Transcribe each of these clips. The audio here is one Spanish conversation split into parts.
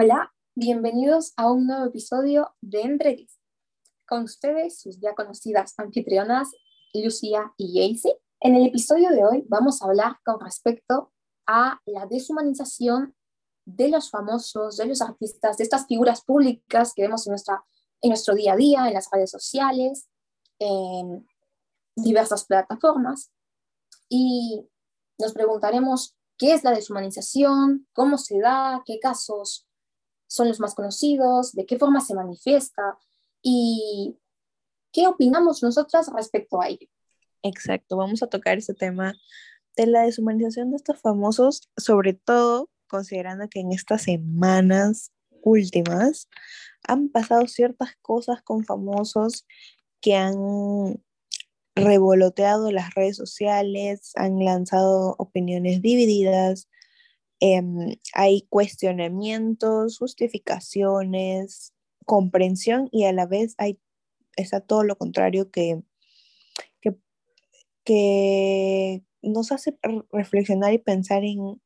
Hola, bienvenidos a un nuevo episodio de Entre Con ustedes, sus ya conocidas anfitrionas, Lucía y Jaycee. En el episodio de hoy vamos a hablar con respecto a la deshumanización de los famosos, de los artistas, de estas figuras públicas que vemos en, nuestra, en nuestro día a día, en las redes sociales, en diversas plataformas. Y nos preguntaremos qué es la deshumanización, cómo se da, qué casos son los más conocidos, de qué forma se manifiesta y qué opinamos nosotras respecto a ello. Exacto, vamos a tocar ese tema de la deshumanización de estos famosos, sobre todo considerando que en estas semanas últimas han pasado ciertas cosas con famosos que han revoloteado las redes sociales, han lanzado opiniones divididas, Em, hay cuestionamientos, justificaciones, comprensión y a la vez hay, está todo lo contrario que, que, nos hace reflexionar y pensar en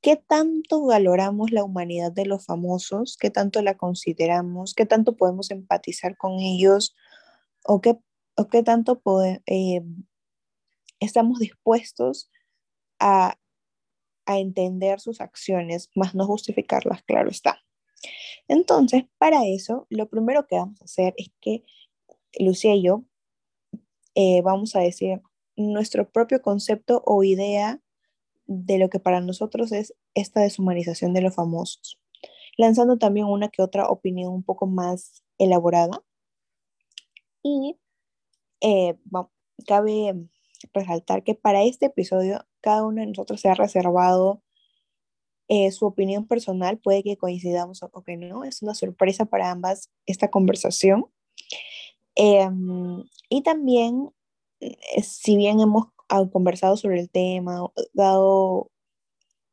qué tanto valoramos la humanidad de los famosos, qué tanto la consideramos, qué tanto podemos empatizar con ellos o qué, o qué tanto eh, estamos dispuestos a a entender sus acciones, más no justificarlas, claro está. Entonces, para eso, lo primero que vamos a hacer es que Lucía y yo eh, vamos a decir nuestro propio concepto o idea de lo que para nosotros es esta deshumanización de los famosos, lanzando también una que otra opinión un poco más elaborada. Y eh, cabe resaltar que para este episodio cada uno de nosotros se ha reservado eh, su opinión personal, puede que coincidamos o que no, es una sorpresa para ambas esta conversación. Em, y también, eh, si bien hemos conversado sobre el tema, dado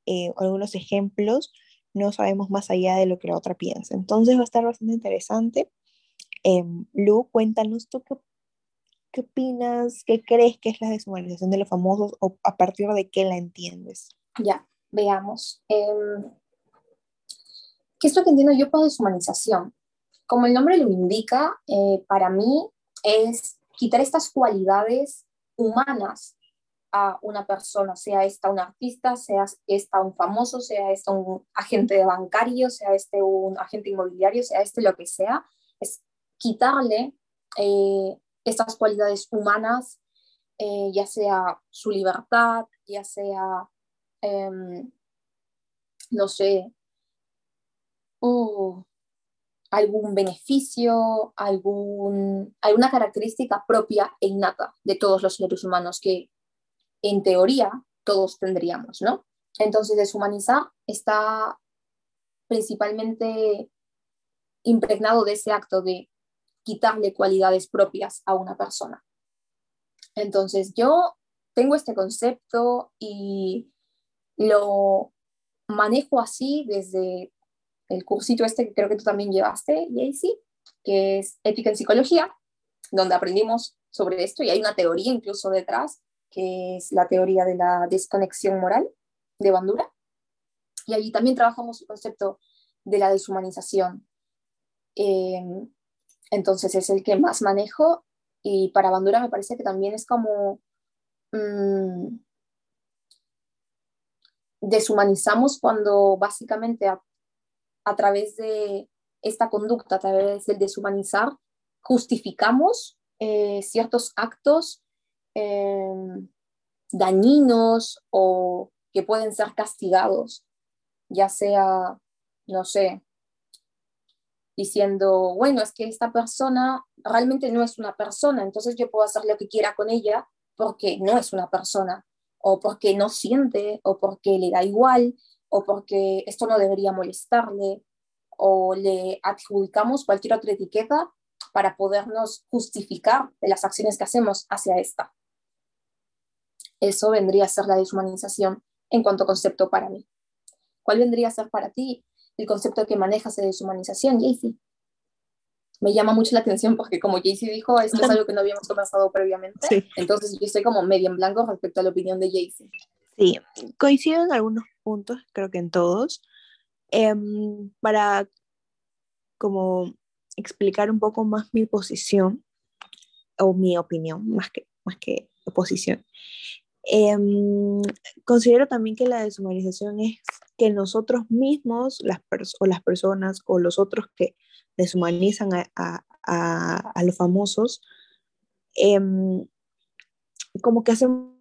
eh, algunos ejemplos, no sabemos más allá de lo que la otra piensa. Entonces va a estar bastante interesante. Lu, cuéntanos tú qué ¿Qué opinas? ¿Qué crees que es la deshumanización de los famosos o a partir de qué la entiendes? Ya, veamos. Em, ¿Qué es lo que entiendo yo por deshumanización? Como el nombre lo indica, eh, para mí es quitar estas cualidades humanas a una persona, sea esta un artista, sea esta un famoso, sea esta un agente bancario, sea este un agente inmobiliario, sea este lo que sea, es quitarle eh, estas cualidades humanas, eh, ya sea su libertad, ya sea, em, no sé, algún beneficio, algún, alguna característica propia e innata de todos los seres humanos que en teoría todos tendríamos, ¿no? Entonces, deshumanizar está principalmente impregnado de ese acto de quitarle cualidades propias a una persona. Entonces yo tengo este concepto y lo manejo así desde el cursito este que creo que tú también llevaste, Jaycee, que es Ética en Psicología, donde aprendimos sobre esto y hay una teoría incluso detrás, que es la teoría de la desconexión moral de Bandura. Y allí también trabajamos el concepto de la deshumanización. Eh, entonces es el que más manejo y para Bandura me parece que también es como mm, deshumanizamos cuando básicamente a, través de esta conducta, a través del deshumanizar, justificamos eh, ciertos actos em, dañinos o que pueden ser castigados, ya sea, no sé, diciendo, bueno, es que esta persona realmente no es una persona, entonces yo puedo hacer lo que quiera con ella porque no es una persona, o porque no siente, o porque le da igual, o porque esto no debería molestarle, o le adjudicamos cualquier otra etiqueta para podernos justificar de las acciones que hacemos hacia esta. Eso vendría a ser la deshumanización en cuanto a concepto para mí. ¿Cuál vendría a ser para ti el concepto que manejas de deshumanización, Jaycee. Me llama mucho la atención porque como Jaycee dijo, esto es algo que no habíamos conversado previamente. Entonces yo estoy como medio en blanco respecto a la opinión de Jaycee. Sí, coincido en algunos puntos, creo que en todos. Em, para como explicar un poco más mi posición o mi opinión, más que, más que oposición. Em, considero también que la deshumanización es que nosotros mismos, las o las personas o los otros que deshumanizan a, los famosos, em, como que hacemos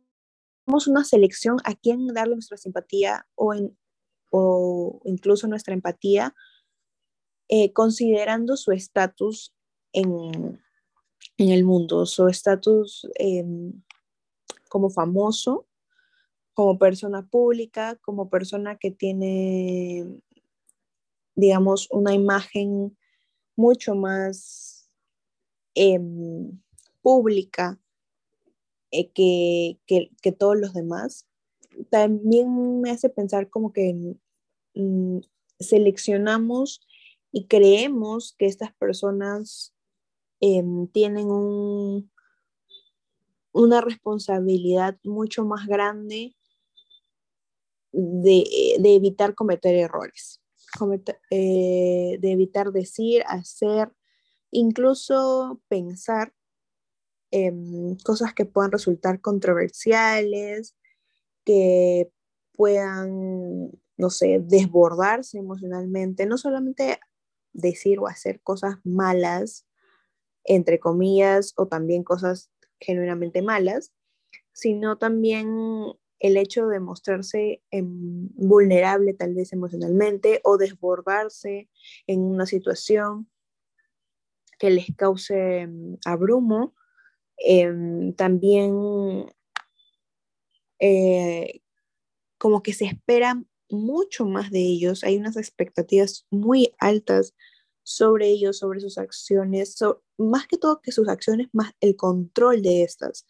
una selección a quién darle nuestra simpatía o, o incluso nuestra empatía, eh, considerando su estatus en, en, el mundo, su estatus em, como famoso, como persona pública, como persona que tiene, digamos, una imagen mucho más em, pública eh, que, que, todos los demás, también me hace pensar como que mm, seleccionamos y creemos que estas personas em, tienen un, una responsabilidad mucho más grande de, de evitar cometer errores, eh, de evitar decir, hacer, incluso pensar en cosas que puedan resultar controversiales, que puedan, no sé, desbordarse emocionalmente, no solamente decir o hacer cosas malas, entre comillas, o también cosas genuinamente malas, sino también el hecho de mostrarse em, vulnerable tal vez emocionalmente o desbordarse en una situación que les cause em, abrumo. Em, también eh, como que se espera mucho más de ellos, hay unas expectativas muy altas sobre ellos, sobre sus acciones, más que todo que sus acciones, más el control de estas.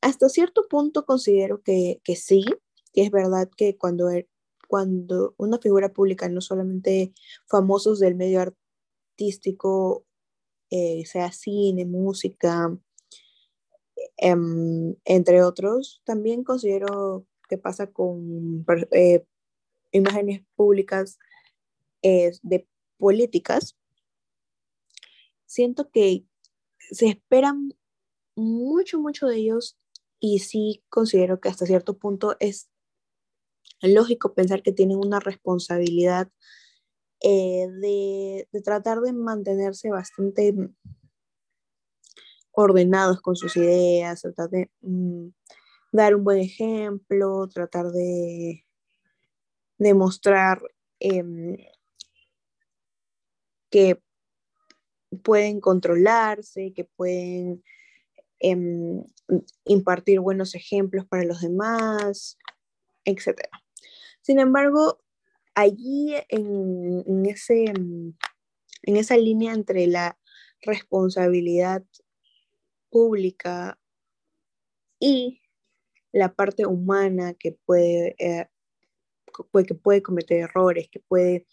Hasta cierto punto considero que, que, sí, que es verdad que cuando, er, cuando una figura pública, no solamente famosos del medio artístico, eh, sea cine, música, em, entre otros, también considero que pasa con eh, imágenes públicas de políticas, siento que se esperan mucho, mucho de ellos y sí considero que hasta cierto punto es lógico pensar que tienen una responsabilidad eh, de, tratar de mantenerse bastante ordenados con sus ideas, tratar de mm, dar un buen ejemplo, tratar de demostrar em, que pueden controlarse, que pueden em, impartir buenos ejemplos para los demás, etc. Sin embargo, allí en, ese, en esa línea entre la responsabilidad pública y la parte humana que puede, eh, que puede cometer errores, que puede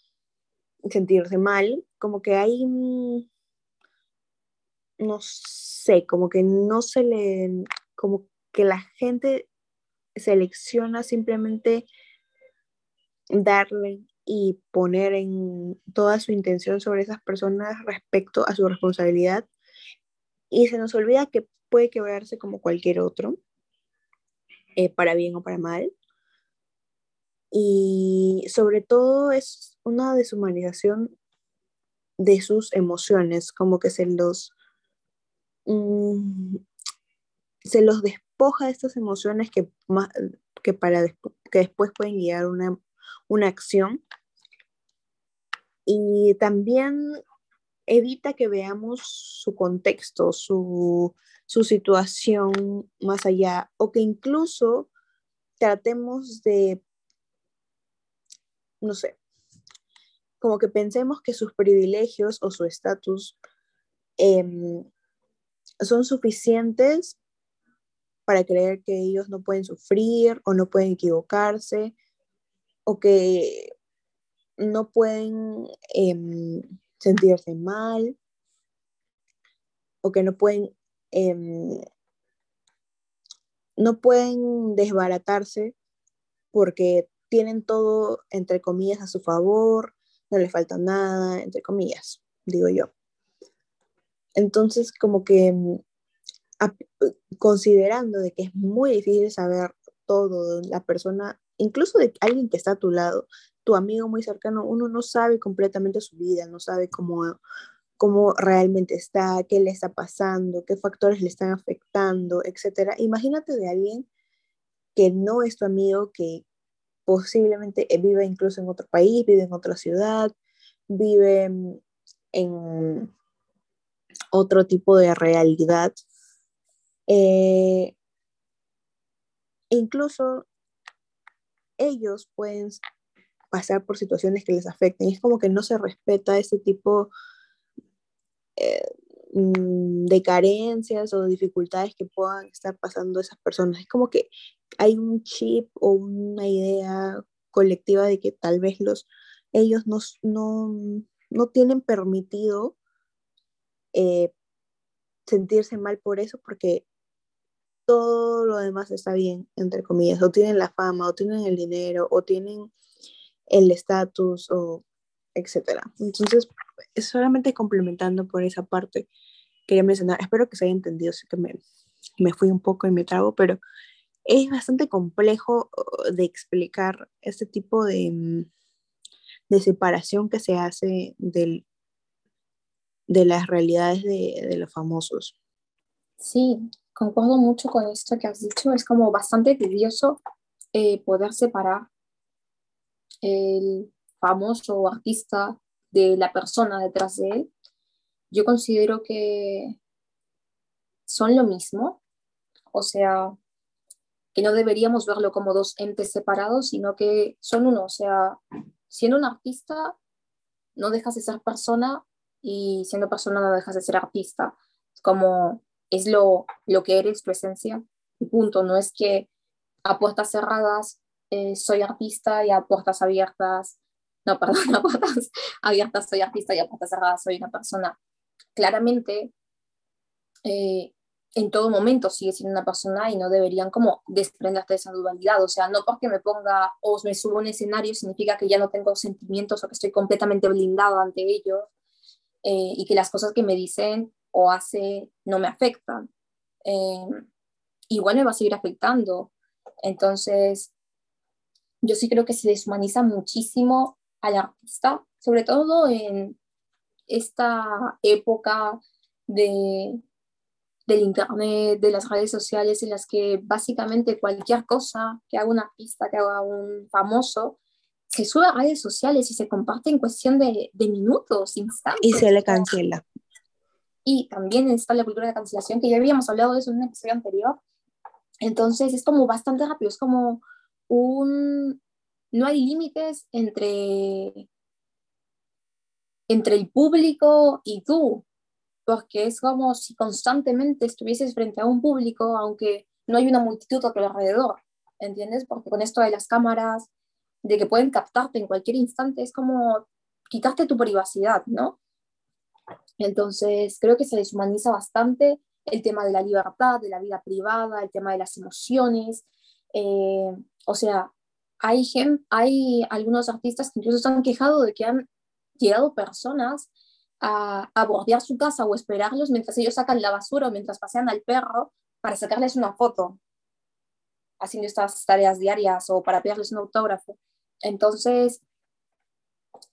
sentirse mal, como que hay, no sé, como que no se le, como que la gente selecciona simplemente darle y poner en toda su intención sobre esas personas respecto a su responsabilidad y se nos olvida que puede quebrarse como cualquier otro, eh, para bien o para mal. Y sobre todo es una deshumanización de sus emociones, como que se los, se los despoja de estas emociones que, que, para que después pueden guiar una, una acción. Y también evita que veamos su contexto, su, su situación más allá, o que incluso tratemos de, no sé, como que pensemos que sus privilegios o su estatus em, son suficientes para creer que ellos no pueden sufrir o no pueden equivocarse o que no pueden em, sentirse mal o que no pueden em, no pueden desbaratarse porque tienen todo, entre comillas, a su favor, no le falta nada, entre comillas, digo yo. Entonces, como que mm, considerando de que es muy difícil saber todo la persona, incluso de alguien que está a tu lado, tu amigo muy cercano, uno no sabe completamente su vida, no sabe cómo, cómo realmente está, qué le está pasando, qué factores le están afectando, etc. Imagínate de alguien que no es tu amigo, que posiblemente vive incluso en otro país, vive en otra ciudad, vive en otro tipo de realidad. Eh, incluso ellos pueden pasar por situaciones que les afecten. Es como que no se respeta ese tipo eh, mm, de carencias o dificultades que puedan estar pasando esas personas. Es como que hay un chip o una idea colectiva de que tal vez los, ellos no, no, tienen permitido eh, sentirse mal por eso porque todo lo demás está bien, entre comillas, o tienen la fama, o tienen el dinero, o tienen el estatus, o etcétera. Entonces, solamente complementando por esa parte, quería mencionar, espero que se haya entendido, sé que me, me fui un poco y me trago, pero es bastante complejo de explicar este tipo de, mm, de separación que se hace del, de las realidades de, de los famosos. Sí, concuerdo mucho con esto que has dicho. Es como bastante tedioso eh, poder separar el famoso artista de la persona detrás de él. Yo considero que son lo mismo, o sea, que no deberíamos verlo como dos entes separados, sino que son uno, o sea, siendo un artista, no dejas de ser persona y siendo persona no dejas de ser artista. Como es lo, lo que eres, tu esencia, y punto. No es que a puertas cerradas eh, soy artista y a puertas abiertas, no, perdón, a puertas abiertas soy artista y a puertas cerradas soy una persona. Claramente, eh, en todo momento sigue siendo una persona y no deberían como desprenderte de esa dualidad. O sea, no porque me ponga o me subo a un escenario significa que ya no tengo sentimientos o que estoy completamente blindado ante ellos eh, y que las cosas que me dicen o hace no me afectan. Eh, igual me va a seguir afectando. Entonces, yo sí creo que se deshumaniza muchísimo al artista, sobre todo en esta época de, del internet, de las redes sociales, en las que básicamente cualquier cosa que haga un artista, que haga un famoso, se sube a redes sociales y se comparte en cuestión de, de minutos, instantes. Y se le cancela. Y también está la cultura de cancelación, que ya habíamos hablado de eso en un episodio anterior. Entonces es como bastante rápido, es como un... No hay límites entre, entre el público y tú, porque es como si constantemente estuvieses frente a un público, aunque no hay una multitud a tu alrededor, ¿entiendes? Porque con esto de las cámaras, de que pueden captarte en cualquier instante, es como quitarte tu privacidad, ¿no? Entonces, creo que se deshumaniza bastante el tema de la libertad, de la vida privada, el tema de las emociones. Eh, o sea, hay, hay algunos artistas que incluso se han quejado de que han llegado personas a, a bordear su casa o esperarlos mientras ellos sacan la basura o mientras pasean al perro para sacarles una foto, haciendo estas tareas diarias o para pedirles un autógrafo. Entonces,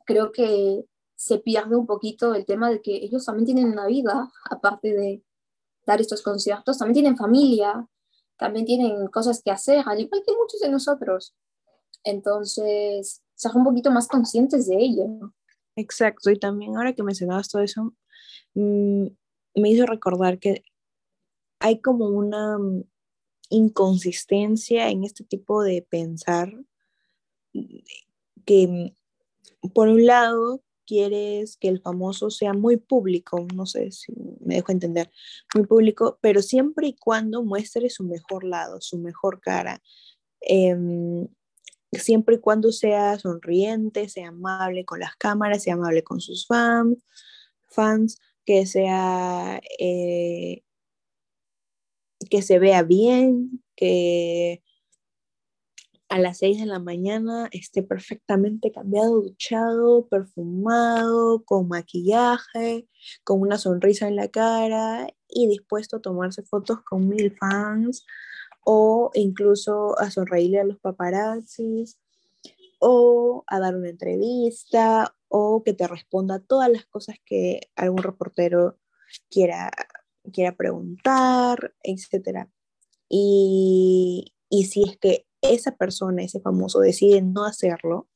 creo que se pierde un poquito el tema de que ellos también tienen una vida, aparte de dar estos conciertos, también tienen familia, también tienen cosas que hacer, al igual que muchos de nosotros. Entonces, ser un poquito más conscientes de ello. Exacto, y también ahora que mencionabas todo eso, mm, me hizo recordar que hay como una mm, inconsistencia en este tipo de pensar que mm, por un lado quieres que el famoso sea muy público, no sé si me dejo entender, muy público, pero siempre y cuando muestre su mejor lado, su mejor cara, em, siempre y cuando sea sonriente, sea amable con las cámaras, sea amable con sus fans, fans que sea eh, que se vea bien, que a las 6 de la mañana esté perfectamente cambiado, duchado, perfumado, con maquillaje, con una sonrisa en la cara y dispuesto a tomarse fotos con mil fans o incluso a sonreírle a los paparazzis o a dar una entrevista o que te responda todas las cosas que algún reportero quiera, quiera preguntar, etc. Y, y si es que esa persona, ese famoso, decide no hacerlo,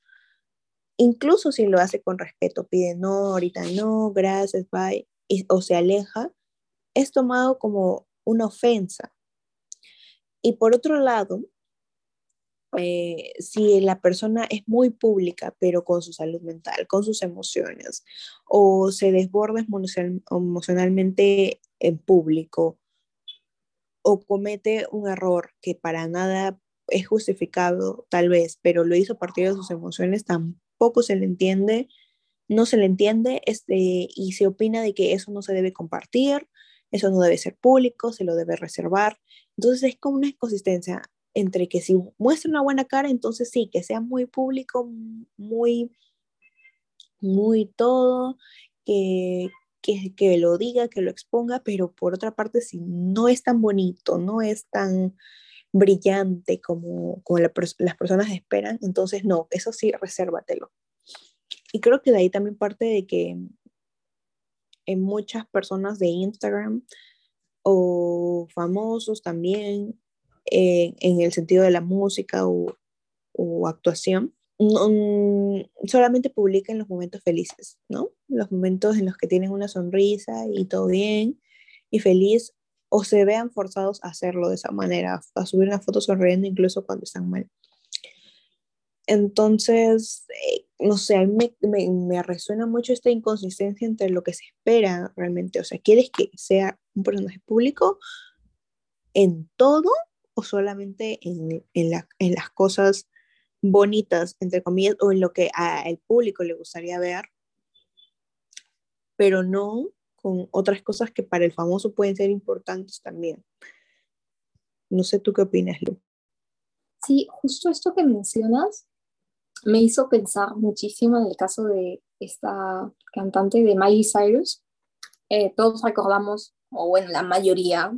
incluso si lo hace con respeto, pide no, ahorita no, gracias, bye, o se aleja, es tomado como una ofensa. Y por otro lado, eh, si la persona es muy pública, pero con su salud mental, con sus emociones, o se desborda emocionalmente en público, o comete un error que para nada es justificado, tal vez, pero lo hizo a partir de sus emociones, tampoco se le entiende, no se le entiende este, y se opina de que eso no se debe compartir, eso no debe ser público, se lo debe reservar. Entonces es como una inconsistencia entre que si muestra una buena cara, entonces sí, que sea muy público, muy, muy todo, que, que, que, lo diga, que lo exponga, pero por otra parte, si no es tan bonito, no es tan brillante como, como las personas esperan, entonces no, eso sí, resérvatelo. Y creo que de ahí también parte de que en muchas personas de Instagram o famosos también, eh, en el sentido de la música o, o actuación, solamente publican los momentos felices, ¿no? Los momentos en los que tienen una sonrisa y todo bien y feliz, o se vean forzados a hacerlo de esa manera, a subir una foto sonriendo incluso cuando están mal. Entonces, eh, no sé, a mí me, me, resuena mucho esta inconsistencia entre lo que se espera realmente. O sea, ¿quieres que sea un personaje público en todo o solamente en, en, la, en las cosas bonitas, entre comillas, o en lo que al público le gustaría ver, pero no con otras cosas que para el famoso pueden ser importantes también. No sé tú qué opinas, Lu. Sí, justo esto que mencionas me hizo pensar muchísimo en el caso de esta cantante de Miley Cyrus. Eh, todos recordamos, o bueno, la mayoría,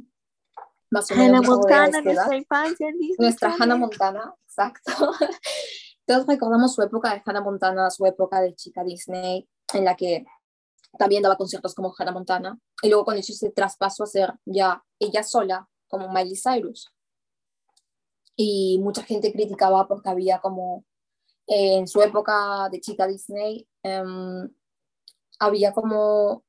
más o menos. Hannah Montana, nuestra infancia. Nuestra Hannah Montana, exacto. todos recordamos su época de Hannah Montana, su época de chica Disney, en la que también daba conciertos como Hannah Montana, y luego cuando hizo ese traspaso a ser ya ella sola, como Miley Cyrus. Y mucha gente criticaba porque había como, eh, en su época de chica Disney, em, había como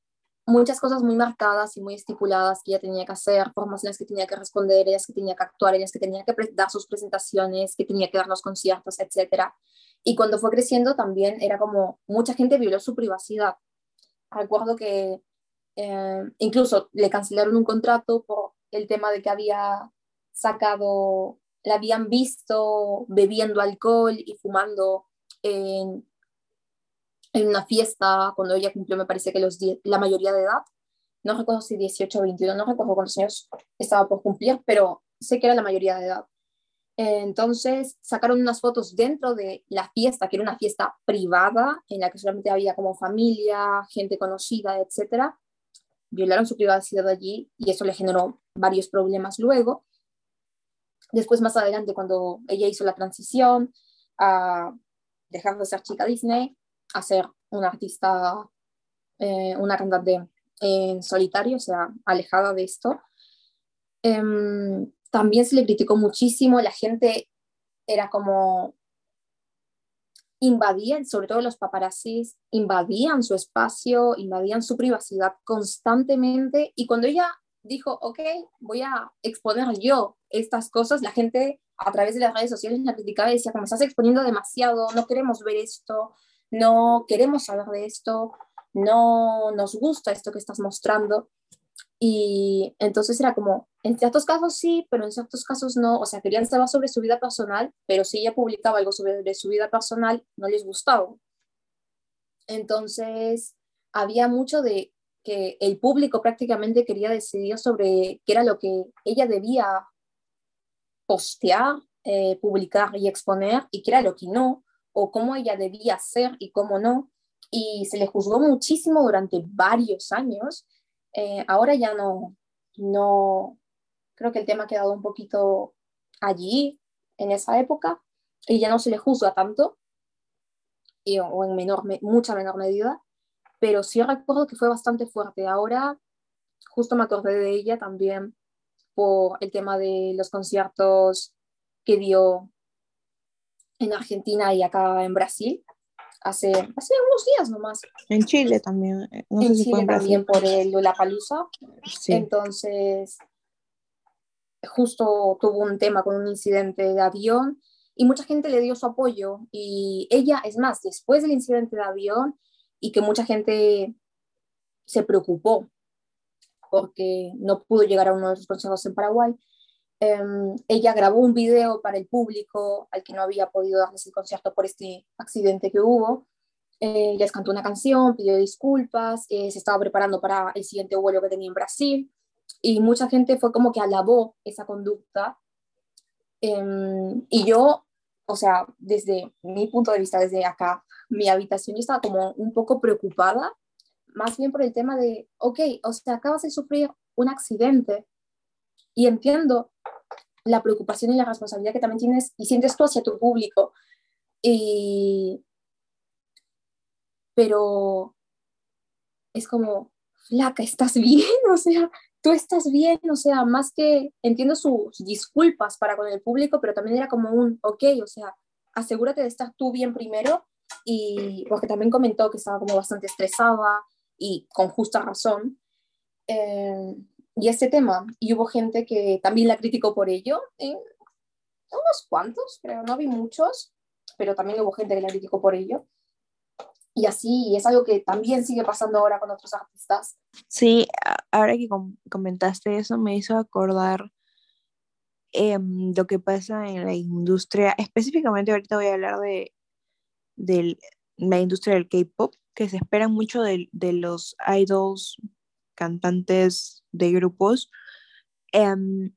muchas cosas muy marcadas y muy estipuladas que ella tenía que hacer, formas en las que tenía que responder, ellas que tenía que actuar, ellas que tenía que dar sus presentaciones, que tenía que dar los conciertos, etc. Y cuando fue creciendo también era como mucha gente violó su privacidad recuerdo que eh, incluso le cancelaron un contrato por el tema de que había sacado, la habían visto bebiendo alcohol y fumando en, en una fiesta cuando ella cumplió, me parece que los la mayoría de edad. No recuerdo si 18 o 21, no recuerdo cuántos años estaba por cumplir, pero sé que era la mayoría de edad. Entonces sacaron unas fotos dentro de la fiesta, que era una fiesta privada, en la que solamente había como familia, gente conocida, etc. Violaron su privacidad allí y eso le generó varios problemas luego. Después, más adelante, cuando ella hizo la transición a dejar de ser chica Disney, a ser una artista, eh, una cantante en solitario, o sea, alejada de esto, em, también se le criticó muchísimo, la gente era como invadían, sobre todo los paparazzis, invadían su espacio, invadían su privacidad constantemente y cuando ella dijo, ok, voy a exponer yo estas cosas, la gente a través de las redes sociales la criticaba y decía, como estás exponiendo demasiado, no queremos ver esto, no queremos saber de esto, no nos gusta esto que estás mostrando. Y entonces era como, en ciertos casos sí, pero en ciertos casos no. O sea, querían saber sobre su vida personal, pero si ella publicaba algo sobre su vida personal, no les gustaba. Entonces, había mucho de que el público prácticamente quería decidir sobre qué era lo que ella debía postear eh, publicar y exponer y qué era lo que no, o cómo ella debía ser y cómo no. Y se le juzgó muchísimo durante varios años. Eh, ahora ya no, no, creo que el tema ha quedado un poquito allí, en esa época, y ya no se le juzga tanto, y, o en menor, mucha menor medida, pero sí recuerdo que fue bastante fuerte. Ahora, justo me acordé de ella también por el tema de los conciertos que dio en Argentina y acá en Brasil hace, hace unos días nomás. En Chile también. Eh, en Chile también por el Lollapalooza. Sí. Entonces, justo tuvo un tema con un incidente de avión y mucha gente le dio su apoyo y ella, es más, después del incidente de avión y que mucha gente se preocupó porque no pudo llegar a uno de los consejos en Paraguay, em, ella grabó un video para el público al que no había podido darles el concierto por este accidente que hubo. Eh, les cantó una canción, pidió disculpas, eh, se estaba preparando para el siguiente vuelo que tenía en Brasil y mucha gente fue como que alabó esa conducta. Em, y yo o sea, desde mi punto de vista, desde acá, mi habitación, yo estaba como un poco preocupada, más bien por el tema de, ok, o sea, acabas de sufrir un accidente y entiendo la preocupación y la responsabilidad que también tienes y sientes tú hacia tu público. Y... Pero es como, flaca, ¿estás bien? O sea, tú estás bien, o sea, más que entiendo sus disculpas para con el público, pero también era como un, ok, o sea, asegúrate de estar tú bien primero y porque también comentó que estaba como bastante estresada y con justa razón. Eh, y este tema, y hubo gente que también la criticó por ello, eh, unos cuantos, creo, no vi muchos, pero también hubo gente que la criticó por ello. Y así, es algo que también sigue pasando ahora con otros artistas. Sí, ahora que comentaste eso, me hizo acordar em, lo que pasa en la industria, específicamente ahorita voy a hablar de, la industria del K-Pop, que se espera mucho de, los idols, cantantes de grupos. Em,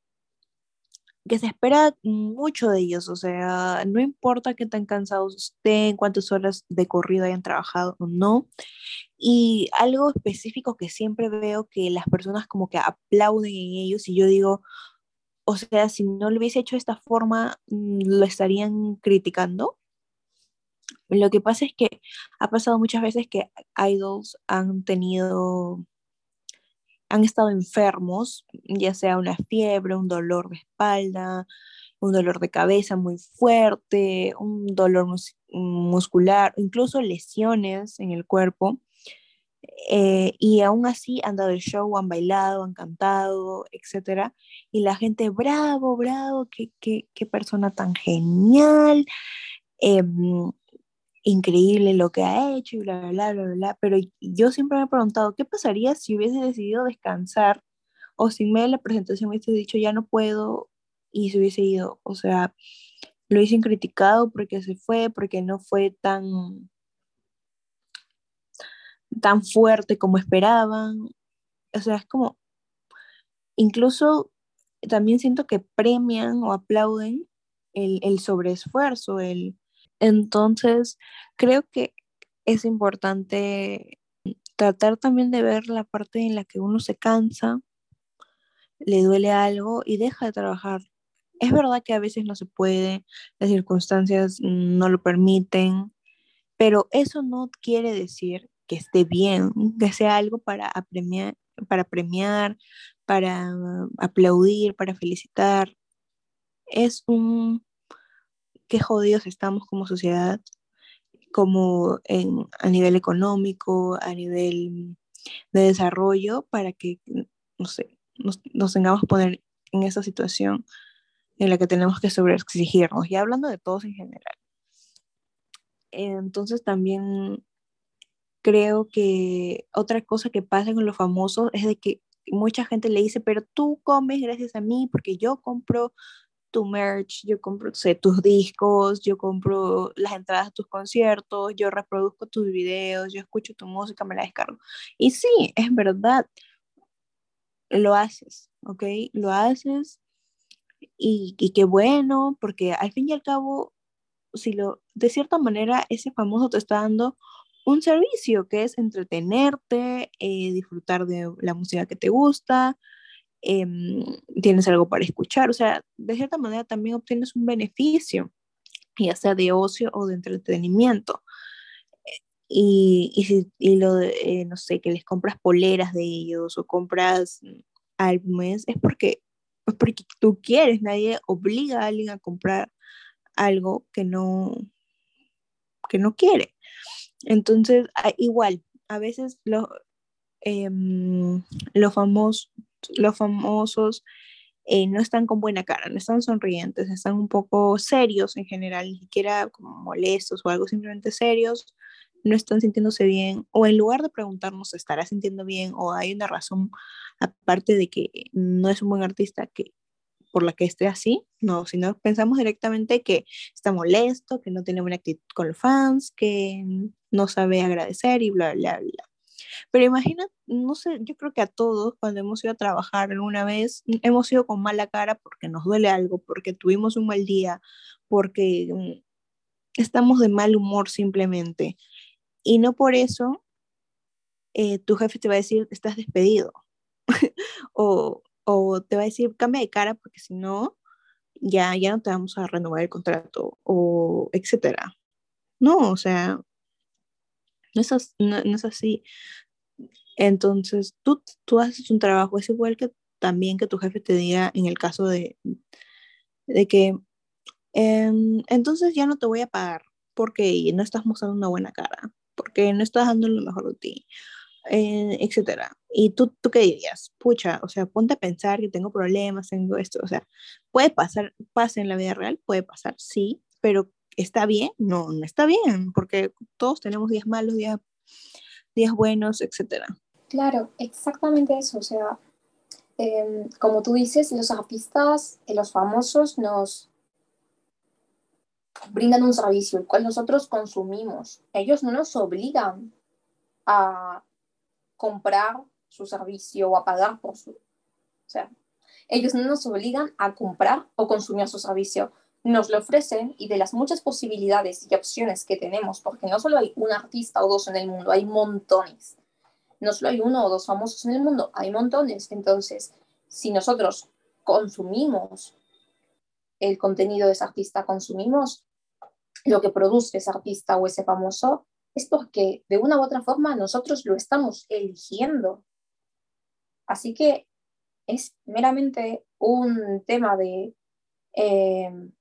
que se espera mucho de ellos, o sea, no importa qué tan cansados estén, cuántas horas de corrido hayan trabajado o no. Y algo específico que siempre veo que las personas como que aplauden en ellos y yo digo, o sea, si no lo hubiese hecho de esta forma, mm, lo estarían criticando. Lo que pasa es que ha pasado muchas veces que idols han tenido han estado enfermos, ya sea una fiebre, un dolor de espalda, un dolor de cabeza muy fuerte, un dolor muscular, incluso lesiones en el cuerpo. Eh, y aún así han dado el show, han bailado, han cantado, etc. Y la gente, bravo, bravo, qué, qué, qué persona tan genial. Em, increíble lo que ha hecho y bla, bla, bla, bla, bla, pero yo siempre me he preguntado, ¿qué pasaría si hubiese decidido descansar o si de la presentación hubiese dicho, ya no puedo y se hubiese ido? O sea, lo hice criticado porque se fue, porque no fue tan, tan fuerte como esperaban. O sea, es como, incluso también siento que premian o aplauden el, el sobreesfuerzo, el entonces, creo que es importante tratar también de ver la parte en la que uno se cansa, le duele algo y deja de trabajar. Es verdad que a veces no se puede, las circunstancias no lo permiten, pero eso no quiere decir que esté bien, que sea algo para para premiar, para aplaudir, para felicitar. Es un qué jodidos estamos como sociedad, como en, a nivel económico, a nivel de desarrollo, para que, no sé, nos, nos tengamos que poner en esa situación en la que tenemos que sobreexigirnos, y hablando de todos en general. Entonces también creo que otra cosa que pasa con los famosos es de que mucha gente le dice, pero tú comes gracias a mí porque yo compro tu merch, yo compro tus discos, yo compro las entradas a tus conciertos, yo reproduzco tus videos, yo escucho tu música, me la descargo. Y sí, es verdad, lo haces, ¿ok? Lo haces, y, y qué bueno, porque al fin y al cabo, si lo, de cierta manera, ese famoso te está dando un servicio que es entretenerte, eh, disfrutar de la música que te gusta, em, tienes algo para escuchar, o sea, de cierta manera también obtienes un beneficio, ya sea de ocio o de entretenimiento. Y, y, si, y lo de, eh, no sé, que les compras poleras de ellos o compras álbumes, es porque, es porque tú quieres, nadie obliga a alguien a comprar algo que no, que no quiere. Entonces, igual, a veces em, los, famosos, los famosos eh, no están con buena cara, no están sonrientes, están un poco serios en general, ni siquiera como molestos o algo, simplemente serios, no están sintiéndose bien, o en lugar de preguntarnos, ¿estará sintiendo bien? o hay una razón aparte de que no es un buen artista que por la que esté así, no, sino pensamos directamente que está molesto, que no tiene buena actitud con los fans, que no sabe agradecer y bla, bla, bla. Pero imagina, no sé, yo creo que a todos cuando hemos ido a trabajar alguna vez, hemos ido con mala cara porque nos duele algo, porque tuvimos un mal día, porque mm, estamos de mal humor simplemente. Y no por eso eh, tu jefe te va a decir, estás despedido. o, o te va a decir, cambia de cara porque si no, ya, ya no te vamos a renovar el contrato o etcétera. No, o sea, no es, así, no, es así. Entonces, tú, tú haces un trabajo, es igual que también que tu jefe te diga en el caso de, de que em, entonces ya no te voy a pagar porque no estás mostrando una buena cara, porque no estás dando lo mejor de ti, eh, etcétera. ¿Y tú, tú qué dirías? Pucha, o sea, ponte a pensar que tengo problemas, tengo esto, o sea, puede pasar, pasa en la vida real, puede pasar, sí, pero ¿está bien? No, no está bien, porque todos tenemos días malos, días, días buenos, etcétera. Claro, exactamente eso, o sea, em, como tú dices, los artistas, y los famosos nos brindan un servicio, el cual nosotros consumimos. Ellos no nos obligan a comprar su servicio o a pagar por su... O sea, ellos no nos obligan a comprar o consumir su servicio. Nos lo ofrecen y de las muchas posibilidades y opciones que tenemos, porque no solo hay un artista o dos en el mundo, hay montones. No solo hay uno o dos famosos en el mundo, hay montones. Entonces, si nosotros consumimos el contenido de ese artista, consumimos lo que produce ese artista o ese famoso, es porque de una u otra forma nosotros lo estamos eligiendo. Así que es meramente un tema de em,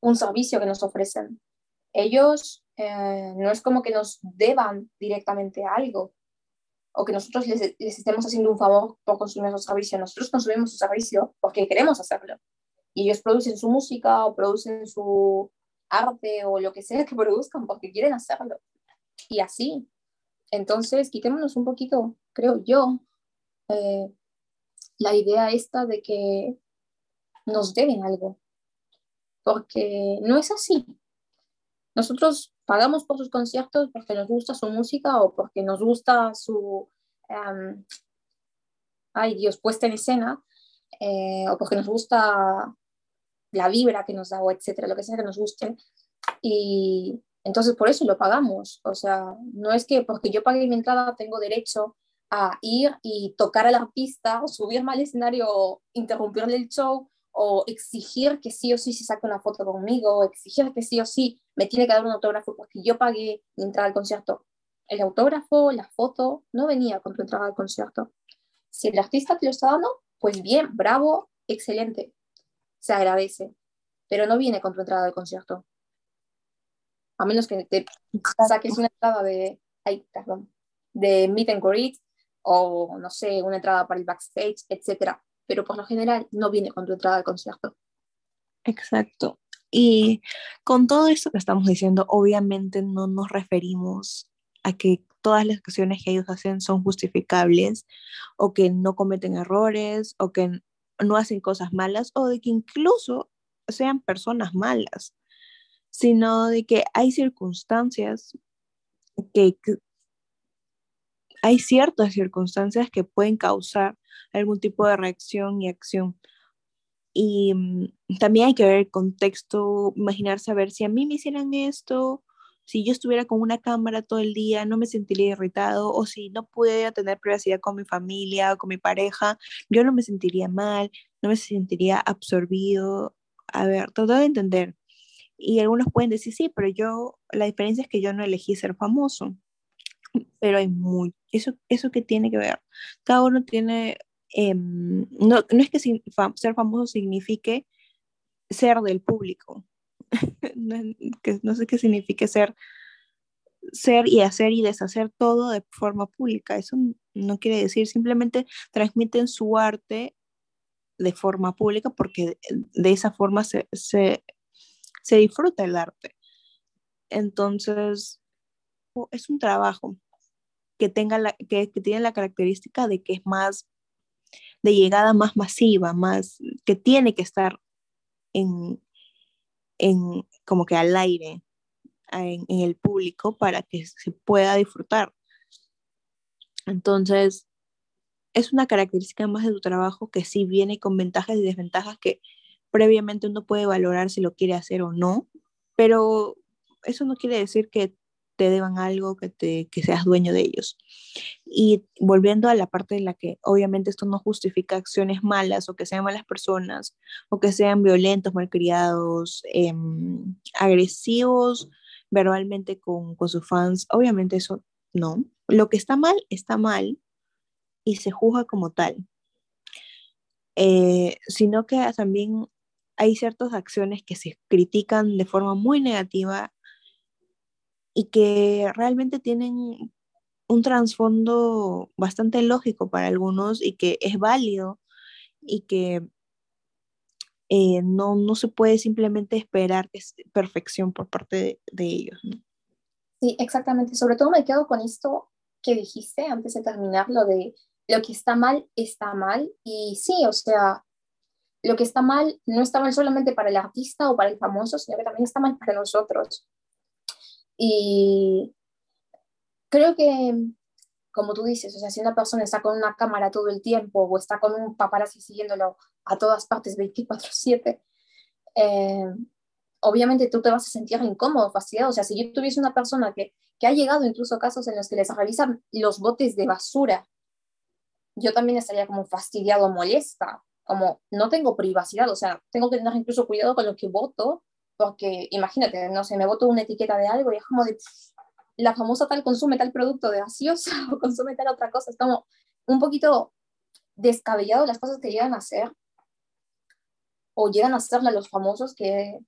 un servicio que nos ofrecen. Ellos eh, no es como que nos deban directamente algo o que nosotros les, les, estemos haciendo un favor por consumir su servicio. Nosotros consumimos su servicio porque queremos hacerlo. Y ellos producen su música o producen su, arte o lo que sea que produzcan porque quieren hacerlo. Y así. Entonces, quitémonos un poquito, creo yo, eh, la idea esta de que nos deben algo. Porque no es así. Nosotros pagamos por sus conciertos porque nos gusta su música o porque nos gusta su, um, ay Dios, puesta en escena, eh, o porque nos gusta la vibra que nos da o etcétera, lo que sea que nos guste. Y entonces por eso lo pagamos. O sea, no es que porque yo pagué mi entrada tengo derecho a ir y tocar a la artista o subirme al escenario o interrumpirle el show o exigir que sí o sí se saque una foto conmigo exigir que sí o sí me tiene que dar un autógrafo porque yo pagué mi entrada al concierto. El autógrafo, la foto, no venía con tu entrada al concierto. Si el artista te lo está dando, pues bien, bravo, excelente se agradece, pero no viene con tu entrada de concierto. A menos que te saques una entrada de, ay, perdón, de meet and greet o, no sé, una entrada para el backstage, etc. Pero por lo general no viene con tu entrada de concierto. Exacto. Y con todo esto que estamos diciendo, obviamente no nos referimos a que todas las acciones que ellos hacen son justificables o que no cometen errores o que no hacen cosas malas o de que incluso sean personas malas, sino de que hay circunstancias que, hay ciertas circunstancias que pueden causar algún tipo de reacción y acción. Y mm, también hay que ver el contexto, imaginarse a ver si a mí me hicieran esto, si yo estuviera con una cámara todo el día, no me sentiría irritado, o si no pudiera tener privacidad con mi familia o con mi pareja, yo no me sentiría mal, no me sentiría absorbido. A ver, todo de entender. Y algunos pueden decir, sí, pero yo, la diferencia es que yo no elegí ser famoso. Pero hay muy, eso, eso que tiene que ver. Cada uno tiene, em, no, no es que ser famoso signifique ser del público. no, sé qué significa ser, ser y hacer y deshacer todo de forma pública. Eso no quiere decir, simplemente transmiten su arte de forma pública porque de esa forma se, se, se disfruta el arte. Entonces, es un trabajo que, tenga la, que, tiene la característica de que es más de llegada más masiva, más que tiene que estar en, en, como que al aire, en, el público, para que se pueda disfrutar. Entonces, es una característica más de tu trabajo que sí viene con ventajas y desventajas que previamente uno puede valorar si lo quiere hacer o no, pero eso no quiere decir que te deban algo, que, te, que seas dueño de ellos. Y volviendo a la parte en la que obviamente esto no justifica acciones malas o que sean malas personas o que sean violentos, malcriados, eh, agresivos verbalmente con, con sus fans, obviamente eso no. Lo que está mal, está mal y se juzga como tal. Eh, sino que también hay ciertas acciones que se critican de forma muy negativa y que realmente tienen un trasfondo bastante lógico para algunos y que es válido y que eh, no, no se puede simplemente esperar perfección por parte de, ellos. Sí, exactamente. Sobre todo me quedo con esto que dijiste antes de terminar, lo de lo que está mal está mal. Y sí, o sea, lo que está mal no está mal solamente para el artista o para el famoso, sino que también está mal para nosotros. Y creo que, como tú dices, o sea, si una persona está con una cámara todo el tiempo o está con un paparazzi siguiéndolo a todas partes 24/7, eh, obviamente tú te vas a sentir incómodo, fastidiado. O sea, si yo tuviese una persona que, que ha llegado incluso casos en los que les revisan los botes de basura, yo también estaría como fastidiado, molesta, como no tengo privacidad, o sea, tengo que tener incluso cuidado con lo que voto porque imagínate, no sé, me voto una etiqueta de algo y es como de la famosa tal consume tal producto de gaseosa o consume tal otra cosa. Es como un poquito descabellado las cosas que llegan a hacer o llegan a hacerle los famosos que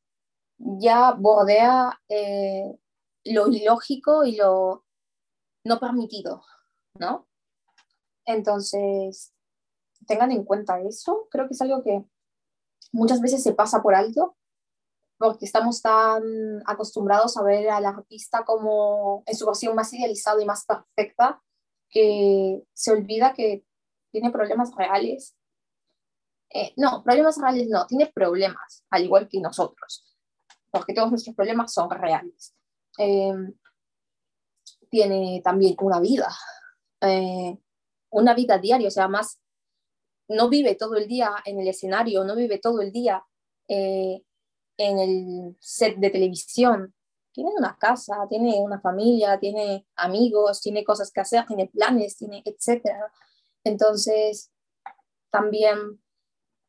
ya bordea eh, lo ilógico y lo no permitido, ¿no? Entonces, tengan en cuenta eso. Creo que es algo que muchas veces se pasa por alto porque estamos tan acostumbrados a ver al artista como en su versión más idealizada y más perfecta, que se olvida que tiene problemas reales. Eh, no, problemas reales no, tiene problemas, al igual que nosotros, porque todos nuestros problemas son reales. Em, tiene también una vida, eh, una vida diaria, o sea, más, no vive todo el día en el escenario, no vive todo el día eh, en el set de televisión. Tiene una casa, tiene una familia, tiene amigos, tiene cosas que hacer, tiene planes, tiene etcétera. Entonces, también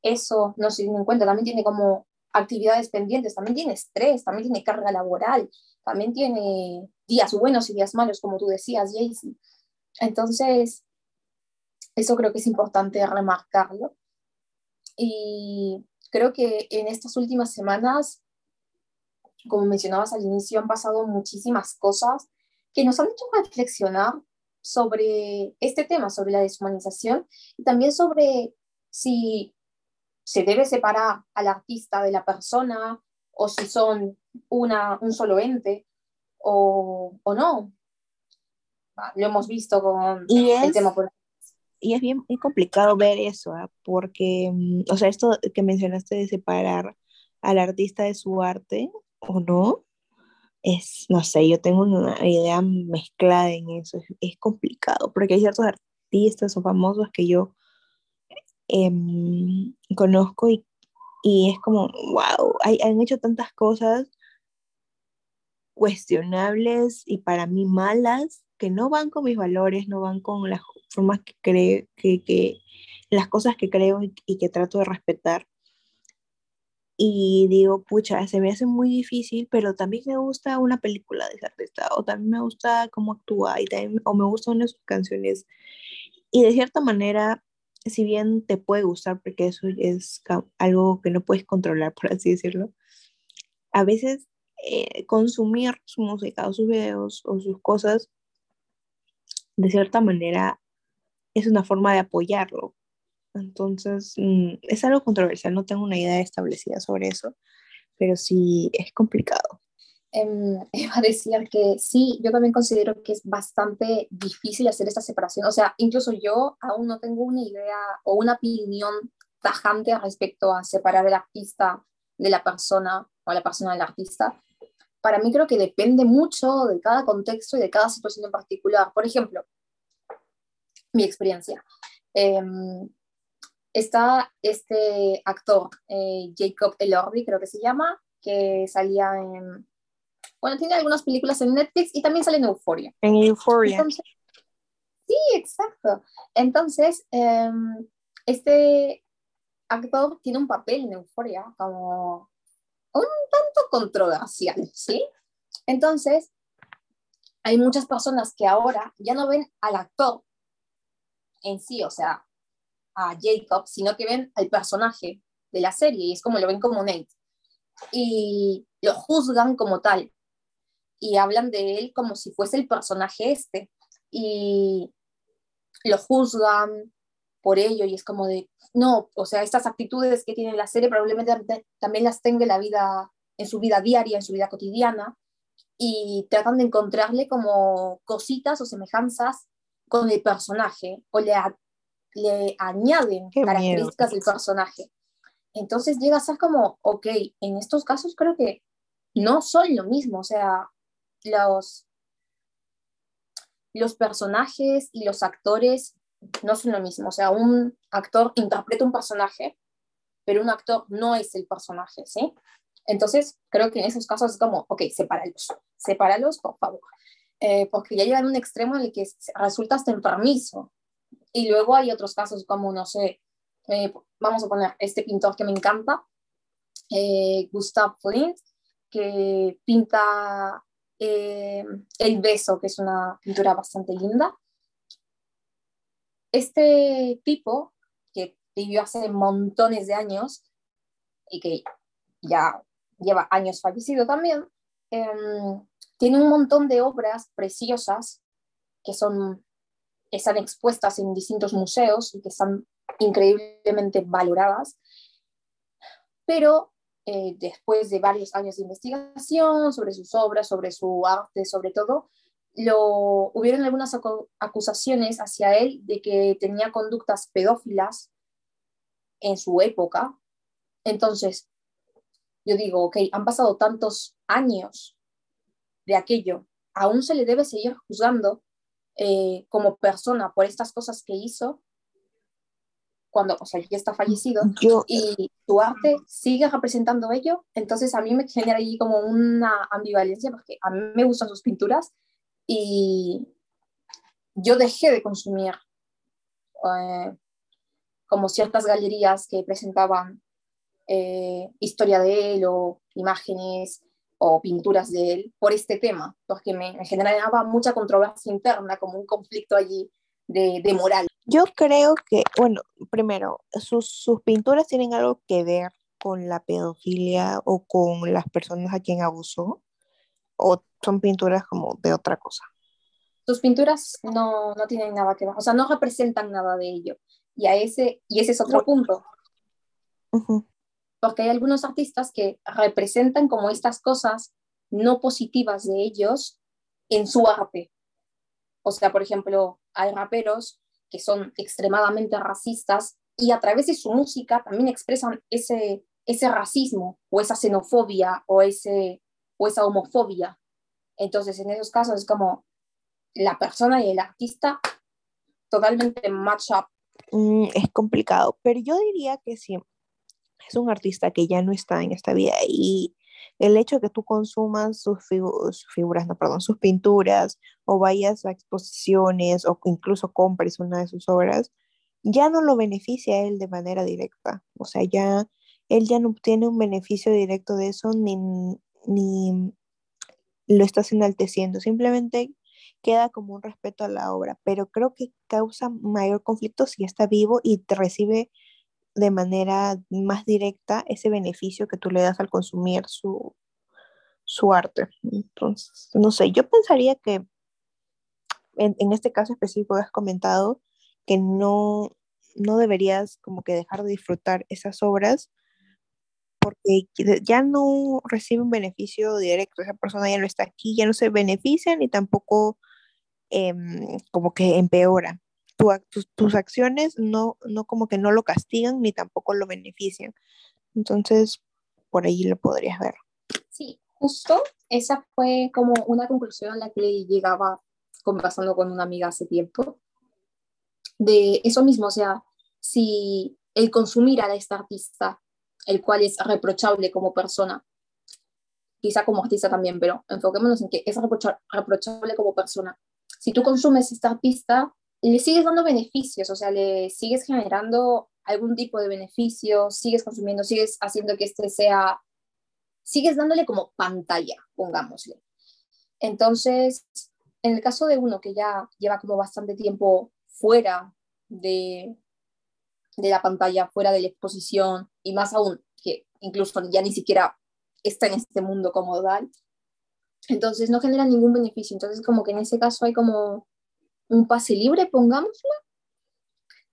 eso no se tiene en cuenta, también tiene como actividades pendientes, también tiene estrés, también tiene carga laboral, también tiene días buenos y días malos, como tú decías, Jaycee. Entonces, eso creo que es importante remarcarlo. Y Creo que en estas últimas semanas, como mencionabas al inicio, han pasado muchísimas cosas que nos han hecho reflexionar sobre este tema, sobre la deshumanización y también sobre si se debe separar al artista de la persona o si son una, un solo ente o, o no. Ah, lo hemos visto con el tema por y es bien complicado ver eso, ¿ah? porque, mm, o sea, esto que mencionaste de separar al artista de su arte o no, es, no sé, yo tengo una idea mezclada en eso, es, complicado, porque hay ciertos artistas o famosos que yo em, conozco y, y, es como, wow, hay, han hecho tantas cosas cuestionables y para mí malas que no van con mis valores, no van con las formas que creo, que, que las cosas que creo y, que trato de respetar. Y digo, pucha, se me hace muy difícil, pero también me gusta una película de ese artista, o también me gusta cómo actúa, y también, o me gustan sus canciones. Y de cierta manera, si bien te puede gustar, porque eso es algo que no puedes controlar, por así decirlo, a veces eh, consumir su música o sus videos o sus cosas, de cierta manera, es una forma de apoyarlo. Entonces, mm, es algo controversial, no tengo una idea establecida sobre eso, pero sí es complicado. Eh, iba a decir que sí, yo también considero que es bastante difícil hacer esta separación. O sea, incluso yo aún no tengo una idea o una opinión tajante respecto a separar el artista de la persona o la persona del artista. Para mí creo que depende mucho de cada contexto y de cada situación en particular. Por ejemplo, mi experiencia. Em, está este actor, eh, Jacob Elordi, creo que se llama, que salía en... Bueno, tiene algunas películas en Netflix y también sale en Euphoria. En Euphoria. sí, exacto. Entonces, em, este actor tiene un papel en Euphoria como un controversial, ¿sí? Entonces, hay muchas personas que ahora ya no ven al actor en sí, o sea, a Jacob, sino que ven al personaje de la serie y es como lo ven como Nate. Y lo juzgan como tal y hablan de él como si fuese el personaje este y lo juzgan por ello y es como de, no, o sea, estas actitudes que tiene la serie probablemente también las tenga en la vida, en su vida diaria, en su vida cotidiana y tratan de encontrarle como cositas o semejanzas con el personaje o le, le añaden características del personaje. Entonces llega a ser como, ok, en estos casos creo que no son lo mismo, o sea, los, los personajes y los actores no son lo mismo, o sea, un actor interpreta un personaje, pero un actor no es el personaje, ¿sí? Entonces, creo que en esos casos es como, ok, sepáralos, sepáralos, por favor, eh, porque ya llegan a un extremo en el que resulta hasta enfermizo, y luego hay otros casos como, no sé, eh, vamos a poner este pintor que me encanta, eh, Gustav Flint, que pinta eh, El beso, que es una pintura bastante linda. Este tipo, que vivió hace montones de años y que ya lleva años fallecido también, em, tiene un montón de obras preciosas que son están expuestas en distintos museos y que están increíblemente valoradas, pero eh, después de varios años de investigación sobre sus obras, sobre su arte, sobre todo, lo, hubieron algunas acusaciones hacia él de que tenía conductas pedófilas en su época. Entonces, yo digo, ok, han pasado tantos años de aquello, aún se le debe seguir juzgando eh, como persona por estas cosas que hizo, cuando, o sea, ya está fallecido, y tu arte sigue representando ello, entonces a mí me genera ahí como una ambivalencia, porque a mí me gustan sus pinturas, y yo dejé de consumir eh, como ciertas galerías que presentaban eh, historia de él o imágenes o pinturas de él por este tema, porque me, generaba mucha controversia interna, como un conflicto allí de, de moral. Yo creo que, bueno, primero, sus, sus pinturas tienen algo que ver con la pedofilia o con las personas a quien abusó, o son pinturas como de otra cosa. Sus pinturas no, no tienen nada que ver, o sea, no representan nada de ello. Y, a ese, y ese es otro punto. Uh porque hay algunos artistas que representan como estas cosas no positivas de ellos en su arte. O sea, por ejemplo, hay raperos que son extremadamente racistas y a través de su música también expresan ese, ese racismo o esa xenofobia o, ese, o esa homofobia. Entonces, en esos casos es como la persona y el artista totalmente match up mm, es complicado, pero yo diría que sí, es un artista que ya no está en esta vida y el hecho de que tú consumas sus, figuras, no, perdón, sus pinturas o vayas a exposiciones o incluso compres una de sus obras, ya no lo beneficia a él de manera directa. O sea, ya él ya no obtiene un beneficio directo de eso ni, ni lo estás enalteciendo, simplemente queda como un respeto a la obra, pero creo que causa mayor conflicto si está vivo y te recibe de manera más directa ese beneficio que tú le das al consumir su, su arte. Entonces, no sé, yo pensaría que en, en este caso específico has comentado que no, no deberías como que dejar de disfrutar esas obras porque ya no recibe un beneficio directo, esa persona ya no está aquí, ya no se beneficia ni tampoco em, como que empeora. Tus, acciones no, no como que no lo castigan ni tampoco lo benefician. Entonces, por ahí lo podrías ver. Sí, justo esa fue como una conclusión a la que llegaba conversando con una amiga hace tiempo, de eso mismo, o sea, si el consumir a esta artista, el cual es reprochable como persona, quizá como artista también, pero enfoquémonos en que es reprochable como persona. Si tú consumes esta artista, le sigues dando beneficios, o sea, le sigues generando algún tipo de beneficio, sigues consumiendo, sigues haciendo que este sea, sigues dándole como pantalla, pongámosle. Entonces, en el caso de uno que ya lleva como bastante tiempo fuera de, de la pantalla, fuera de la exposición, y más aún que incluso ya ni siquiera está en este mundo como tal, entonces no genera ningún beneficio. Entonces como que en ese caso hay como un pase libre, pongámoslo,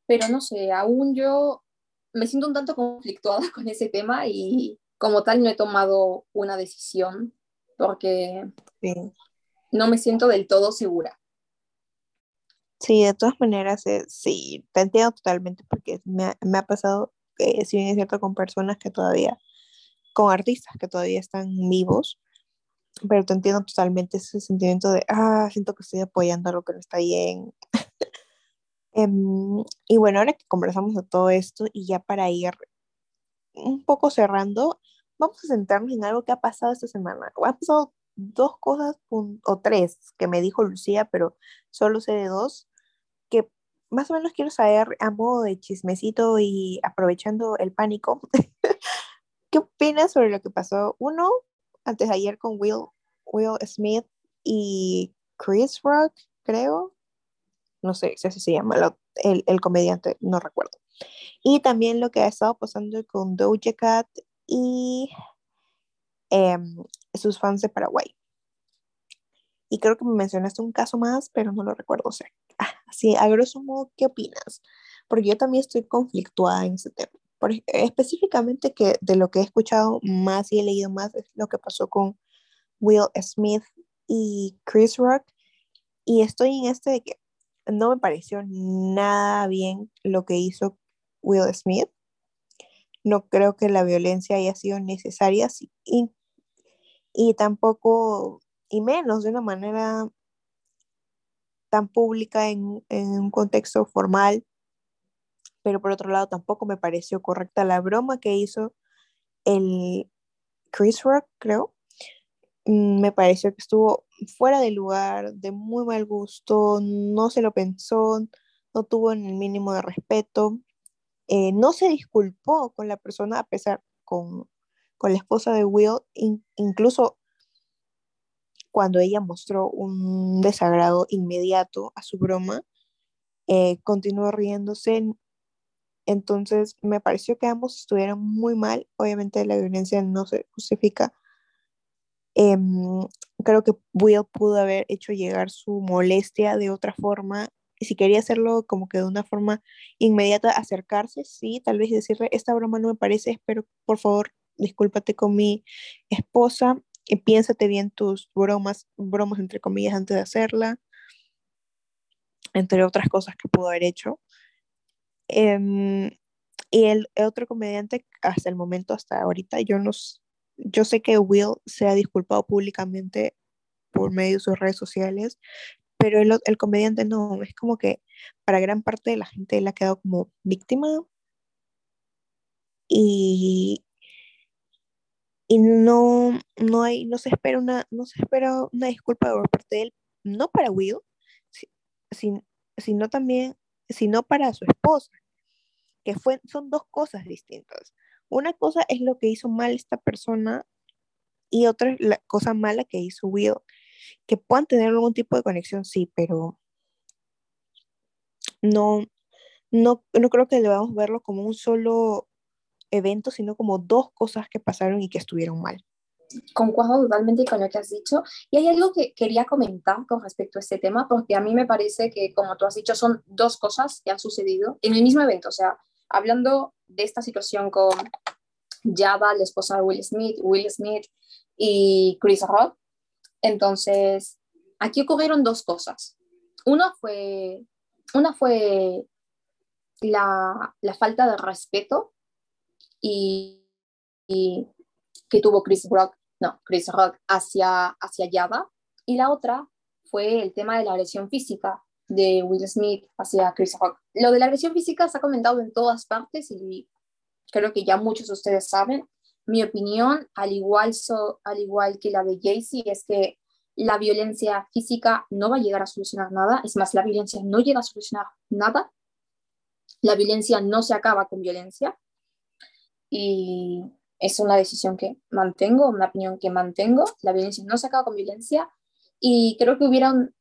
pero no sé, aún yo me siento un tanto conflictuada con ese tema y como tal no he tomado una decisión porque no me siento del todo segura. Sí, de todas maneras, eh, sí, te entiendo totalmente porque me ha, me ha pasado, que si bien es cierto, con personas que todavía, con artistas que todavía están vivos, pero te entiendo totalmente ese sentimiento de, ah, siento que estoy apoyando a lo que no está bien. Em, y bueno, ahora que conversamos de todo esto y ya para ir un poco cerrando, vamos a centrarnos en algo que ha pasado esta semana. Ha pasado dos cosas o tres que me dijo Lucía, pero solo sé de dos, que más o menos quiero saber a modo de chismecito y aprovechando el pánico. ¿Qué opinas sobre lo que pasó? Uno, antes de ayer con Will, Will Smith y Chris Rock, creo. No sé si así se llama el, el, comediante, no recuerdo. Y también lo que ha estado pasando con Doja Cat y em, sus fans de Paraguay. Y creo que me mencionaste un caso más, pero no lo recuerdo. O sea, así, a grosso modo, ¿qué opinas? Porque yo también estoy conflictuada en ese tema. Por, específicamente que de lo que he escuchado más y he leído más es lo que pasó con Will Smith y Chris Rock. Y estoy en este de que no me pareció nada bien lo que hizo Will Smith. No creo que la violencia haya sido necesaria y, y tampoco, y menos de una manera tan pública en, en un contexto formal pero por otro lado tampoco me pareció correcta la broma que hizo el Chris Rock, creo. Mm, me pareció que estuvo fuera de lugar, de muy mal gusto, no se lo pensó, no tuvo el mínimo de respeto, eh, no se disculpó con la persona a pesar con, con la esposa de Will, incluso cuando ella mostró un desagrado inmediato a su broma, eh, continuó riéndose, entonces, me pareció que ambos estuvieron muy mal. Obviamente la violencia no se justifica. Em, creo que Will pudo haber hecho llegar su molestia de otra forma. Y si quería hacerlo como que de una forma inmediata, acercarse, sí, tal vez decirle, esta broma no me parece, pero por favor, discúlpate con mi esposa y piénsate bien tus bromas, bromas entre comillas, antes de hacerla, entre otras cosas que pudo haber hecho. Em, y el, otro comediante, hasta el momento, hasta ahorita, yo, no, yo sé que Will se ha disculpado públicamente por medio de sus redes sociales, pero el, el comediante no, es como que para gran parte de la gente él ha quedado como víctima. Y, y no, no, hay, no, se espera una, no se espera una disculpa por parte de él, no para Will, sino también, sino para su esposa, que fue, son dos cosas distintas. Una cosa es lo que hizo mal esta persona y otra es la cosa mala que hizo Will. Que puedan tener algún tipo de conexión, sí, pero no, no, no creo que debamos verlo como un solo evento, sino como dos cosas que pasaron y que estuvieron mal. Concuerdo totalmente con lo que has dicho. Y hay algo que quería comentar con respecto a este tema, porque a mí me parece que, como tú has dicho, son dos cosas que han sucedido en el mismo evento. O sea, hablando de esta situación con Java, la esposa de Will Smith, Will Smith y Chris Rock. Entonces, aquí ocurrieron dos cosas. Una fue, una fue la, la falta de respeto y, que tuvo Chris Rock, no, Chris Rock hacia, hacia Java. Y la otra fue el tema de la agresión física de Will Smith hacia Chris Rock. Lo de la agresión física se ha comentado en todas partes y creo que ya muchos de ustedes saben. Mi opinión, al igual, al igual que la de Jaycee, es que la violencia física no va a llegar a solucionar nada. Es más, la violencia no llega a solucionar nada. La violencia no se acaba con violencia y es una decisión que mantengo, una opinión que mantengo. La violencia no se acaba con violencia y creo que hubieran,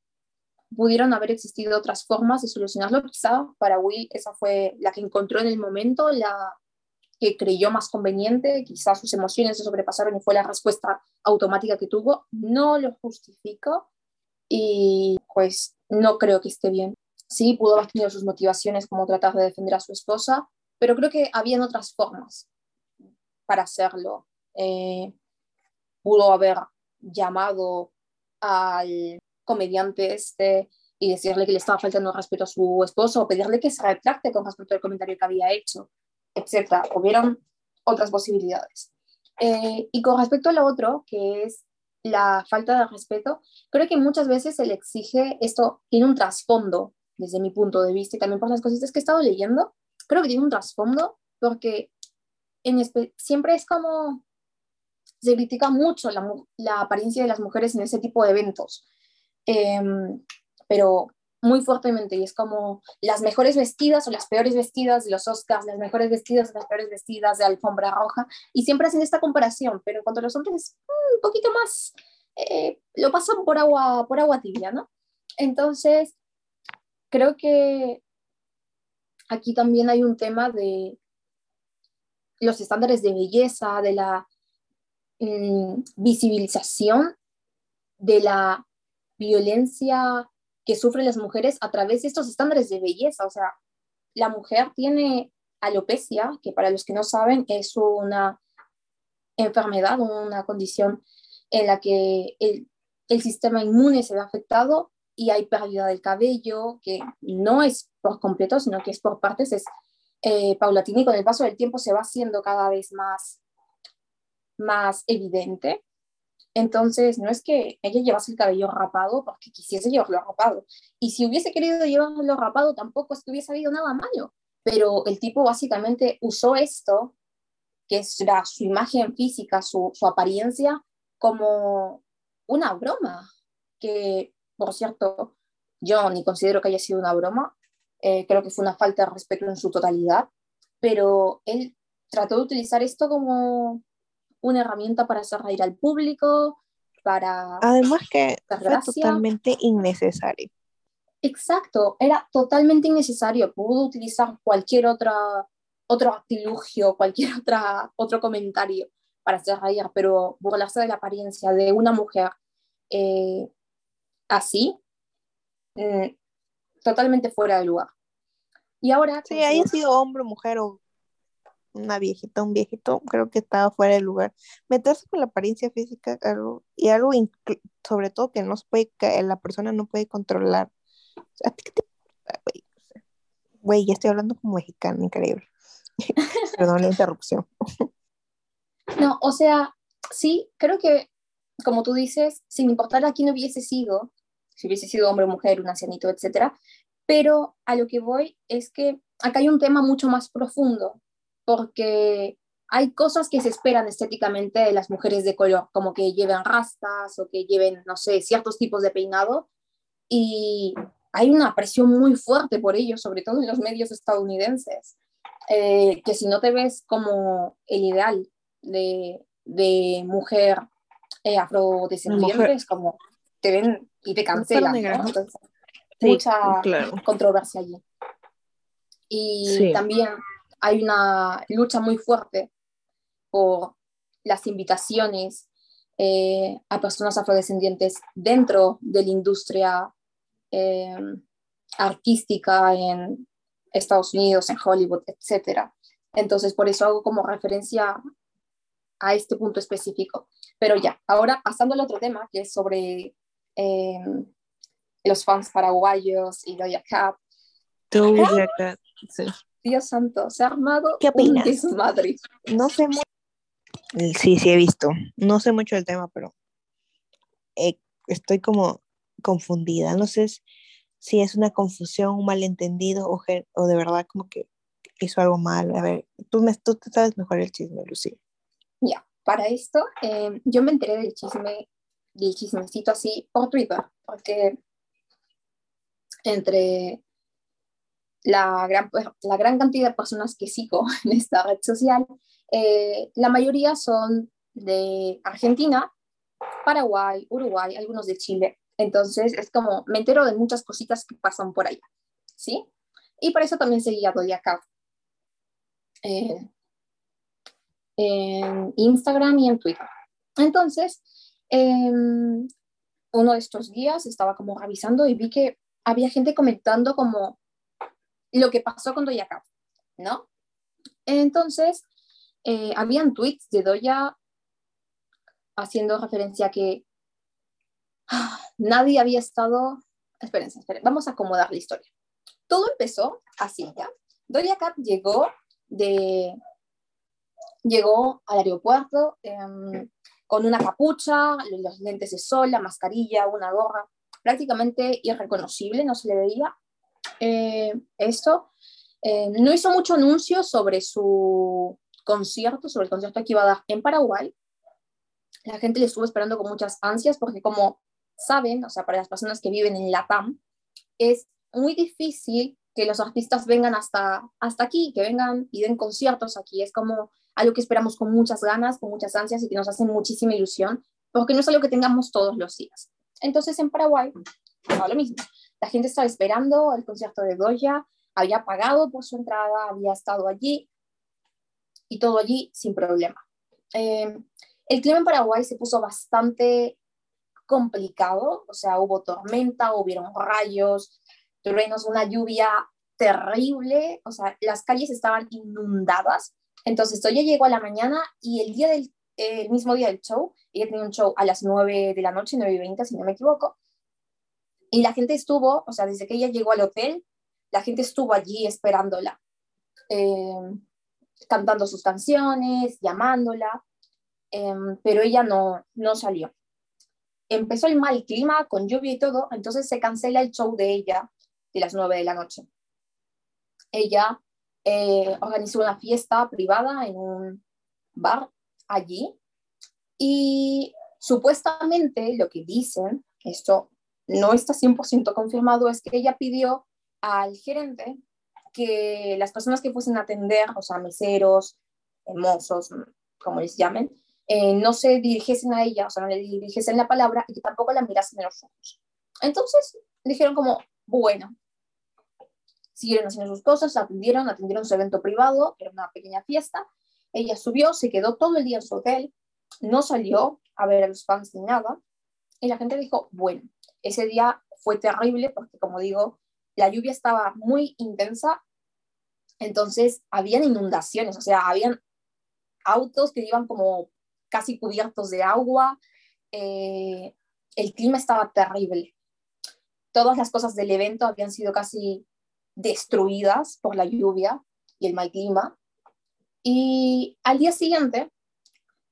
pudieron haber existido otras formas de solucionarlo. Quizá para Will esa fue la que encontró en el momento, la que creyó más conveniente, quizá sus emociones se sobrepasaron y fue la respuesta automática que tuvo. No lo justifico y pues no creo que esté bien. Sí, pudo haber tenido sus motivaciones como tratar de defender a su esposa, pero creo que habían otras formas para hacerlo. Eh, pudo haber llamado al comediante este y decirle que le estaba faltando respeto a su esposo o pedirle que se retracte con respecto al comentario que había hecho, etc. Hubieron otras posibilidades. Eh, y con respecto a lo otro, que es la falta de respeto, creo que muchas veces se le exige, esto tiene un trasfondo desde mi punto de vista y también por las cositas que he estado leyendo, creo que tiene un trasfondo porque siempre es como, se critica mucho la, la, apariencia de las mujeres en ese tipo de eventos, em, pero muy fuertemente, y es como las mejores vestidas o las peores vestidas de los Oscars, las mejores vestidas o las peores vestidas de alfombra roja, y siempre hacen esta comparación, pero cuando los hombres mm, un poquito más eh, lo pasan por agua, por agua tibia, ¿no? Entonces, creo que aquí también hay un tema de los estándares de belleza, de la mm, visibilización de la violencia que sufren las mujeres a través de estos estándares de belleza. O sea, la mujer tiene alopecia, que para los que no saben es una enfermedad, una condición en la que el, el sistema inmune se ve afectado y hay pérdida del cabello, que no es por completo, sino que es por partes, es eh, paulatina con el paso del tiempo se va haciendo cada vez más, más evidente. Entonces, no es que ella llevase el cabello rapado porque quisiese llevarlo rapado. Y si hubiese querido llevarlo rapado, tampoco es que hubiese habido nada malo. Pero el tipo básicamente usó esto, que es su imagen física, su, su apariencia, como una broma. Que, por cierto, yo ni considero que haya sido una broma. Eh, creo que fue una falta de respeto en su totalidad, pero él trató de utilizar esto como una herramienta para hacer reír al público, para... Además que fue totalmente innecesario. Exacto, era totalmente innecesario. Pudo utilizar cualquier otra, otro artilugio, cualquier otra, otro comentario para hacer reír, pero burlarse de la apariencia de una mujer eh, así, mm, totalmente fuera de lugar. Y ahora... Sí, haya sido hombre, mujer o una viejita, un viejito, creo que estaba fuera de lugar. Meterse con la apariencia física algo, y algo sobre todo que no se puede, que la persona no puede controlar. Güey, ya estoy hablando como mexicano, increíble. Perdón la interrupción. no, o sea, sí, creo que, como tú dices, sin importar a quién hubiese sido, si hubiese sido hombre o mujer, un ancianito, etc. Pero a lo que voy es que acá hay un tema mucho más profundo, porque hay cosas que se esperan estéticamente de las mujeres de color, como que lleven rastas o que lleven, no sé, ciertos tipos de peinado, y hay una presión muy fuerte por ello, sobre todo en los medios estadounidenses, eh, que si no te ves como el ideal de, de mujer eh, afrodescendiente, es como te ven y te cancelan. mucha controversia allí. Y también hay una lucha muy fuerte por las invitaciones eh, a personas afrodescendientes dentro de la industria eh, artística en Estados Unidos, en Hollywood, etc. Entonces, por eso hago como referencia a este punto específico. Pero ya, ahora pasando al otro tema, que es sobre eh, los fans paraguayos y Doja Cat. Doja Cat, sí. Dios santo, se ha armado ¿Qué opinas? un Madrid. No sé mucho. Sí, sí he visto. No sé mucho del tema, pero eh, estoy como confundida. No sé si es una confusión, un malentendido o, o de verdad como que hizo algo mal. A ver, tú, me, tú sabes mejor el chisme, Lucía. Ya, para esto eh, yo me enteré del chisme, del chismecito así por Twitter, porque entre la gran, pues, la gran cantidad de personas que sigo en esta red social, eh, la mayoría son de Argentina, Paraguay, Uruguay, algunos de Chile. Entonces es como, me entero de muchas cositas que pasan por allá, ¿sí? Y por eso también seguía Dodia Cat eh, en Instagram y en Twitter. Entonces, em, uno de estos días estaba como revisando y vi que había gente comentando como lo que pasó con Doja Cat, ¿no? Entonces, eh, habían tweets de Doja haciendo referencia a que ah, nadie había estado... Espérense, espérense, vamos a acomodar la historia. Todo empezó así, ¿ya? Doja Cat llegó de... Llegó al aeropuerto em, con una capucha, los lentes de sol, la mascarilla, una gorra, prácticamente irreconocible, no se le veía, eh. Eh, no hizo mucho anuncio sobre su concierto, sobre el concierto que iba a dar en Paraguay. La gente le estuvo esperando con muchas ansias porque como saben, o sea, para las personas que viven en Latam, es muy difícil que los artistas vengan hasta, hasta aquí, que vengan y den conciertos aquí. Es como algo que esperamos con muchas ganas, con muchas ansias y que nos hace muchísima ilusión, porque no es algo que tengamos todos los días. Entonces en Paraguay, lo mismo. La gente estaba esperando el concierto de Doja, había pagado por su entrada, había estado allí y todo allí sin problema. Eh, el clima en Paraguay se puso bastante complicado, o sea, hubo tormenta, hubieron rayos, truenos, una lluvia terrible, o sea, las calles estaban inundadas. Entonces, Doja llegó a la mañana y el día del el mismo día del show, ella tenía un show a las 9 de la noche, 9 y 20, si no me equivoco, y la gente estuvo, o sea, desde que ella llegó al hotel, la gente estuvo allí esperándola, eh, cantando sus canciones, llamándola, eh, pero ella no, no salió. Empezó el mal clima con lluvia y todo, entonces se cancela el show de ella de las 9 de la noche. Ella eh, organizó una fiesta privada en un bar allí y supuestamente lo que dicen, esto no está 100% confirmado, es que ella pidió al gerente que las personas que fuesen a atender, o sea, meseros, mozos, como les llamen, eh, no se dirigiesen a ella, o sea, no le dirigiesen la palabra y que tampoco la mirasen en los ojos. Entonces dijeron como, bueno, siguieron haciendo sus cosas, atendieron, atendieron su evento privado, era una pequeña fiesta, ella subió, se quedó todo el día en su hotel, no salió a ver a los fans ni nada, y la gente dijo, bueno, ese día fue terrible porque, como digo, la lluvia estaba muy intensa, entonces habían inundaciones, o sea, habían autos que iban como casi cubiertos de agua, eh, el clima estaba terrible. Todas las cosas del evento habían sido casi destruidas por la lluvia y el mal clima. Y al día siguiente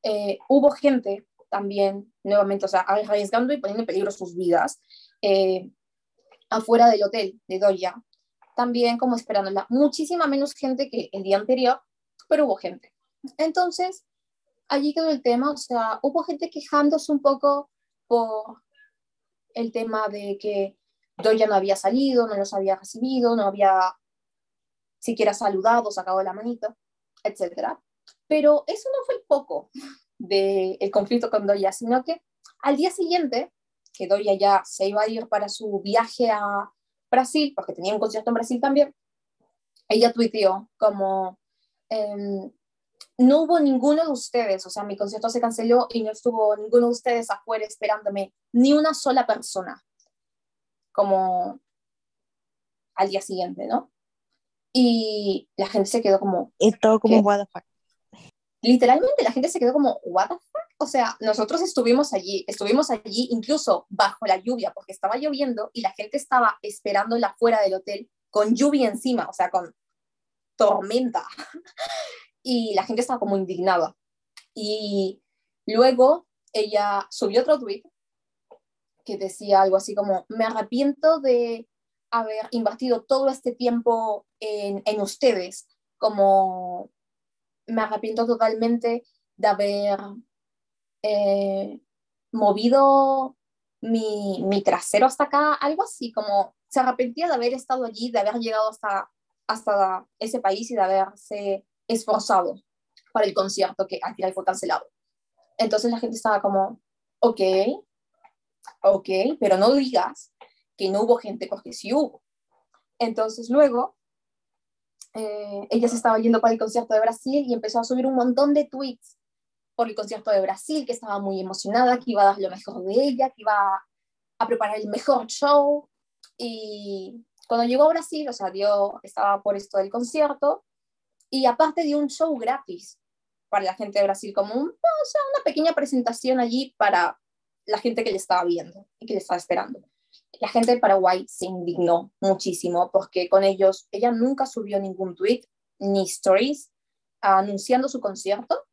eh, hubo gente también, nuevamente, o sea, arriesgando y poniendo en peligro sus vidas, eh, afuera del hotel de Doya, también como esperándola. Muchísima menos gente que el día anterior, pero hubo gente. Entonces, allí quedó el tema, o sea, hubo gente quejándose un poco por el tema de que Doya no había salido, no los había recibido, no había siquiera saludado, sacado la manito, etc. Pero eso no fue el poco del conflicto con Doya, sino que al día siguiente, que Doya ya se iba a ir para su viaje a Brasil, porque tenía un concierto en Brasil también, ella tuiteó como, em, no hubo ninguno de ustedes, o sea, mi concierto se canceló y no estuvo ninguno de ustedes afuera esperándome, ni una sola persona, como al día siguiente, ¿no? Y la gente se quedó como... Y todo como, what the fuck. Literalmente la gente se quedó como, what the fuck? O sea, nosotros estuvimos allí, estuvimos allí incluso bajo la lluvia, porque estaba lloviendo y la gente estaba esperándola fuera del hotel con lluvia encima, o sea, con tormenta. y la gente estaba como indignada. Y luego ella subió otro tweet que decía algo así como, me arrepiento de haber invertido todo este tiempo en, en ustedes, como me arrepiento totalmente de haber eh, movido mi, mi, trasero hasta acá, algo así, como se arrepentía de haber estado allí, de haber llegado hasta, hasta ese país y de haberse esforzado para el concierto que al final fue cancelado. Entonces la gente estaba como, ok, ok, pero no digas que no hubo gente porque sí hubo. Entonces luego eh, ella se estaba yendo para el concierto de Brasil y empezó a subir un montón de tweets por el concierto de Brasil, que estaba muy emocionada, que iba a dar lo mejor de ella, que iba a preparar el mejor show. Y cuando llegó a Brasil, o sea, dio, estaba por esto del concierto, y aparte de un show gratis para la gente de Brasil, como un, o sea, una pequeña presentación allí para la gente que le estaba viendo y que le estaba esperando. La gente de Paraguay se indignó muchísimo porque con ellos, ella nunca subió ningún tweet ni stories anunciando su concierto,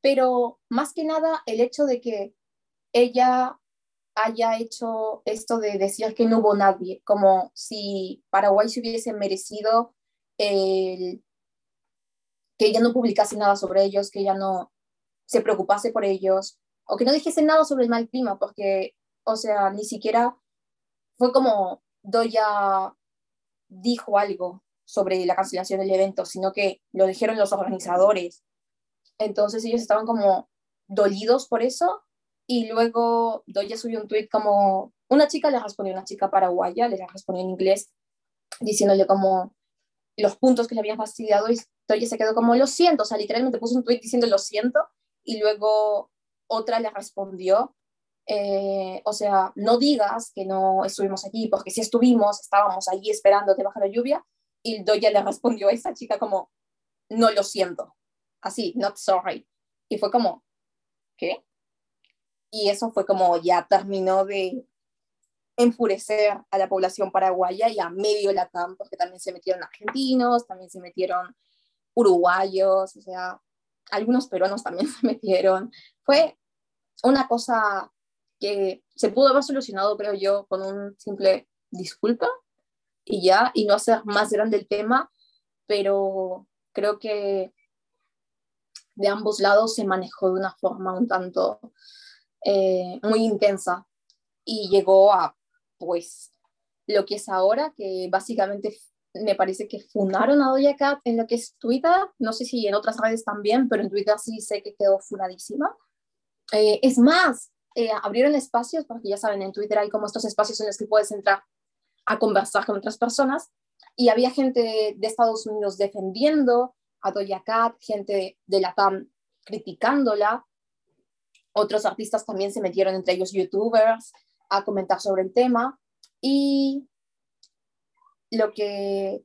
pero más que nada el hecho de que ella haya hecho esto de decir que no hubo nadie, como si Paraguay se hubiese merecido que ella no publicase nada sobre ellos, que ella no se preocupase por ellos, o que no dijese nada sobre el mal clima, porque, o sea, ni siquiera fue como Doya dijo algo sobre la cancelación del evento, sino que lo dijeron los organizadores. Entonces ellos estaban como dolidos por eso y luego Doya subió un tweet como una chica le respondió, una chica paraguaya, le respondió en inglés diciéndole como los puntos que le habían fastidiado y Doya se quedó como lo siento, o sea, literalmente puso un tweet diciendo lo siento y luego otra le respondió, eh, o sea, no digas que no estuvimos allí, porque si estuvimos, estábamos allí esperando que baja la lluvia, y Doya le respondió a esa chica como, no lo siento, así, not sorry. Y fue como, ¿qué? Y eso fue como ya terminó de enfurecer a la población paraguaya y a medio Latam, porque también se metieron argentinos, también se metieron uruguayos, o sea, algunos peruanos también se metieron. Fue una cosa que se pudo haber solucionado, creo yo, con un simple disculpa y ya, y no hacer más grande el tema, pero creo que de ambos lados se manejó de una forma un tanto eh, muy intensa y llegó a, pues, lo que es ahora, que básicamente me parece que fundaron a Doja Cat en lo que es Twitter, no sé si en otras redes también, pero en Twitter sí sé que quedó funadísima. Eh, es más, eh, abrieron espacios, porque ya saben, en Twitter hay como estos espacios en los que puedes entrar a conversar con otras personas, y había gente de Estados Unidos defendiendo a Doja Cat, gente de la TAM criticándola, otros artistas también se metieron, entre ellos youtubers, a comentar sobre el tema, y lo que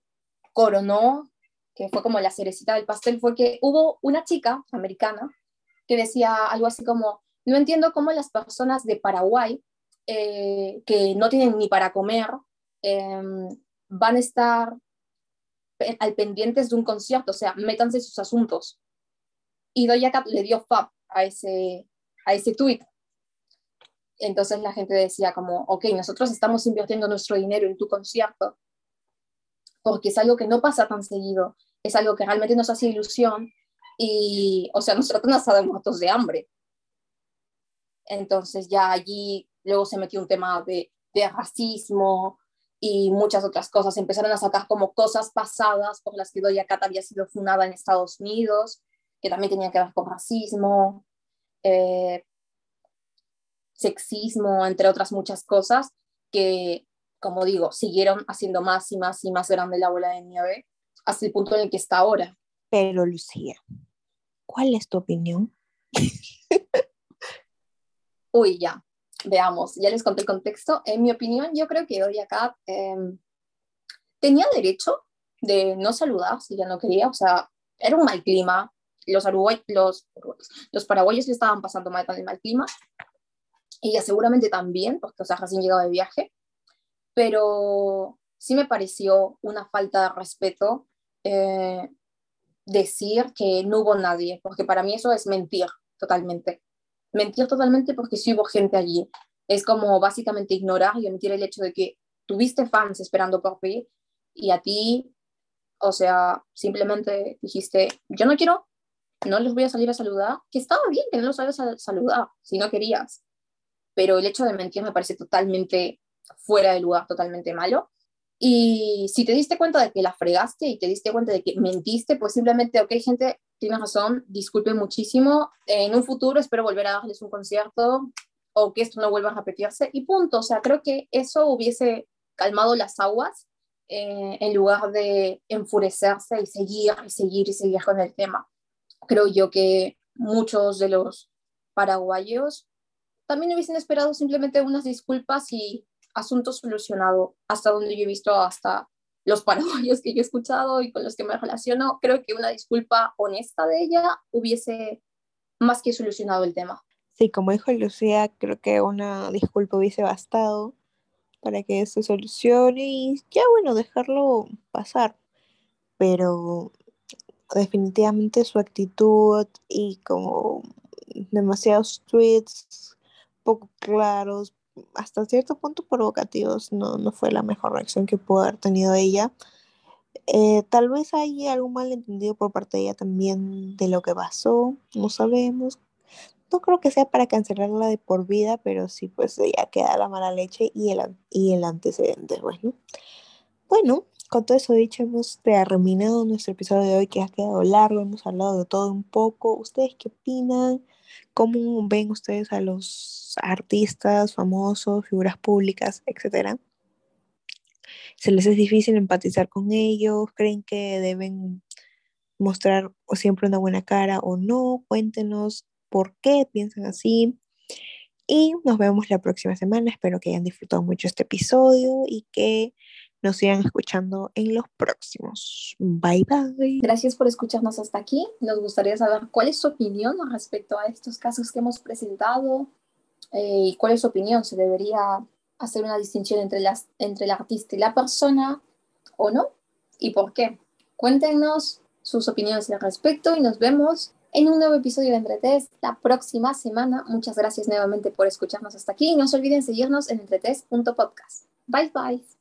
coronó, que fue como la cerecita del pastel, fue que hubo una chica americana que decía algo así como, no entiendo cómo las personas de Paraguay, eh, que no tienen ni para comer, em, van a estar al pendientes de un concierto, o sea, métanse sus asuntos. Y Doja Cat le dio fab a ese, a ese tweet. Entonces la gente decía como, ok, nosotros estamos invirtiendo nuestro dinero en tu concierto porque es algo que no pasa tan seguido, es algo que realmente nos hace ilusión y, o sea, nos tratan hasta de muertos de hambre. Entonces ya allí luego se metió un tema de, de racismo y muchas otras cosas. Empezaron a sacar como cosas pasadas por las que Doña Cat había sido fundada en Estados Unidos, que también tenían que ver con racismo. Eh, sexismo, entre otras muchas cosas, que, como digo, siguieron haciendo más y más y más grande la bola de nieve hasta el punto en el que está ahora. Pero Lucía, ¿cuál es tu opinión? Uy, ya, veamos, ya les conté el contexto. En mi opinión, yo creo que hoy acá em, tenía derecho de no saludar si ya no quería, o sea, era un mal clima, los, los, los paraguayos le estaban pasando mal con el mal clima, ella seguramente también, porque, o sea, recién llegado de viaje, pero sí me pareció una falta de respeto eh, decir que no hubo nadie, porque para mí eso es mentir totalmente. Mentir totalmente porque sí hubo gente allí. Es como básicamente ignorar y omitir el hecho de que tuviste fans esperando por ti y a ti, o sea, simplemente dijiste, yo no quiero, no les voy a salir a saludar, que estaba bien que no los salgas a saludar si no querías, pero el hecho de mentir me parece totalmente fuera de lugar, totalmente malo. Y si te diste cuenta de que la fregaste y te diste cuenta de que mentiste, pues simplemente, ok, gente, tienes razón, disculpen muchísimo, en un futuro espero volver a darles un concierto o que esto no vuelva a repetirse y punto. O sea, creo que eso hubiese calmado las aguas eh, en lugar de enfurecerse y seguir y seguir y seguir con el tema. Creo yo que muchos de los paraguayos también hubiesen esperado simplemente unas disculpas y asunto solucionado, hasta donde yo he visto, hasta los paraguayos que yo he escuchado y con los que me relaciono, creo que una disculpa honesta de ella hubiese más que solucionado el tema. Sí, como dijo Lucía, creo que una disculpa hubiese bastado para que se solucione y ya bueno, dejarlo pasar. Pero definitivamente su actitud y como demasiados tweets poco claros, hasta cierto punto provocativos, no, no fue la mejor reacción que pudo haber tenido ella. Eh, tal vez hay algo malentendido por parte de ella también de lo que pasó, no sabemos. No creo que sea para cancelarla de por vida, pero sí, pues ya queda la mala leche y el, y el antecedente. Bueno, bueno, con todo eso dicho, hemos terminado nuestro episodio de hoy que ha quedado largo, hemos hablado de todo un poco. ¿Ustedes qué opinan? ¿Cómo ven ustedes a los artistas famosos, figuras públicas, etcétera? ¿Se les es difícil empatizar con ellos? ¿Creen que deben mostrar siempre una buena cara o no? Cuéntenos por qué piensan así. Y nos vemos la próxima semana. Espero que hayan disfrutado mucho este episodio y que nos sigan escuchando en los próximos. Bye bye. Gracias por escucharnos hasta aquí. Nos gustaría saber cuál es su opinión respecto a estos casos que hemos presentado eh, y cuál es su opinión. ¿Se debería hacer una distinción entre, las, entre el artista y la persona o no? ¿Y por qué? Cuéntenos sus opiniones al respecto y nos vemos en un nuevo episodio de Entretest la próxima semana. Muchas gracias nuevamente por escucharnos hasta aquí y no se olviden seguirnos en entretes.podcast. Bye bye.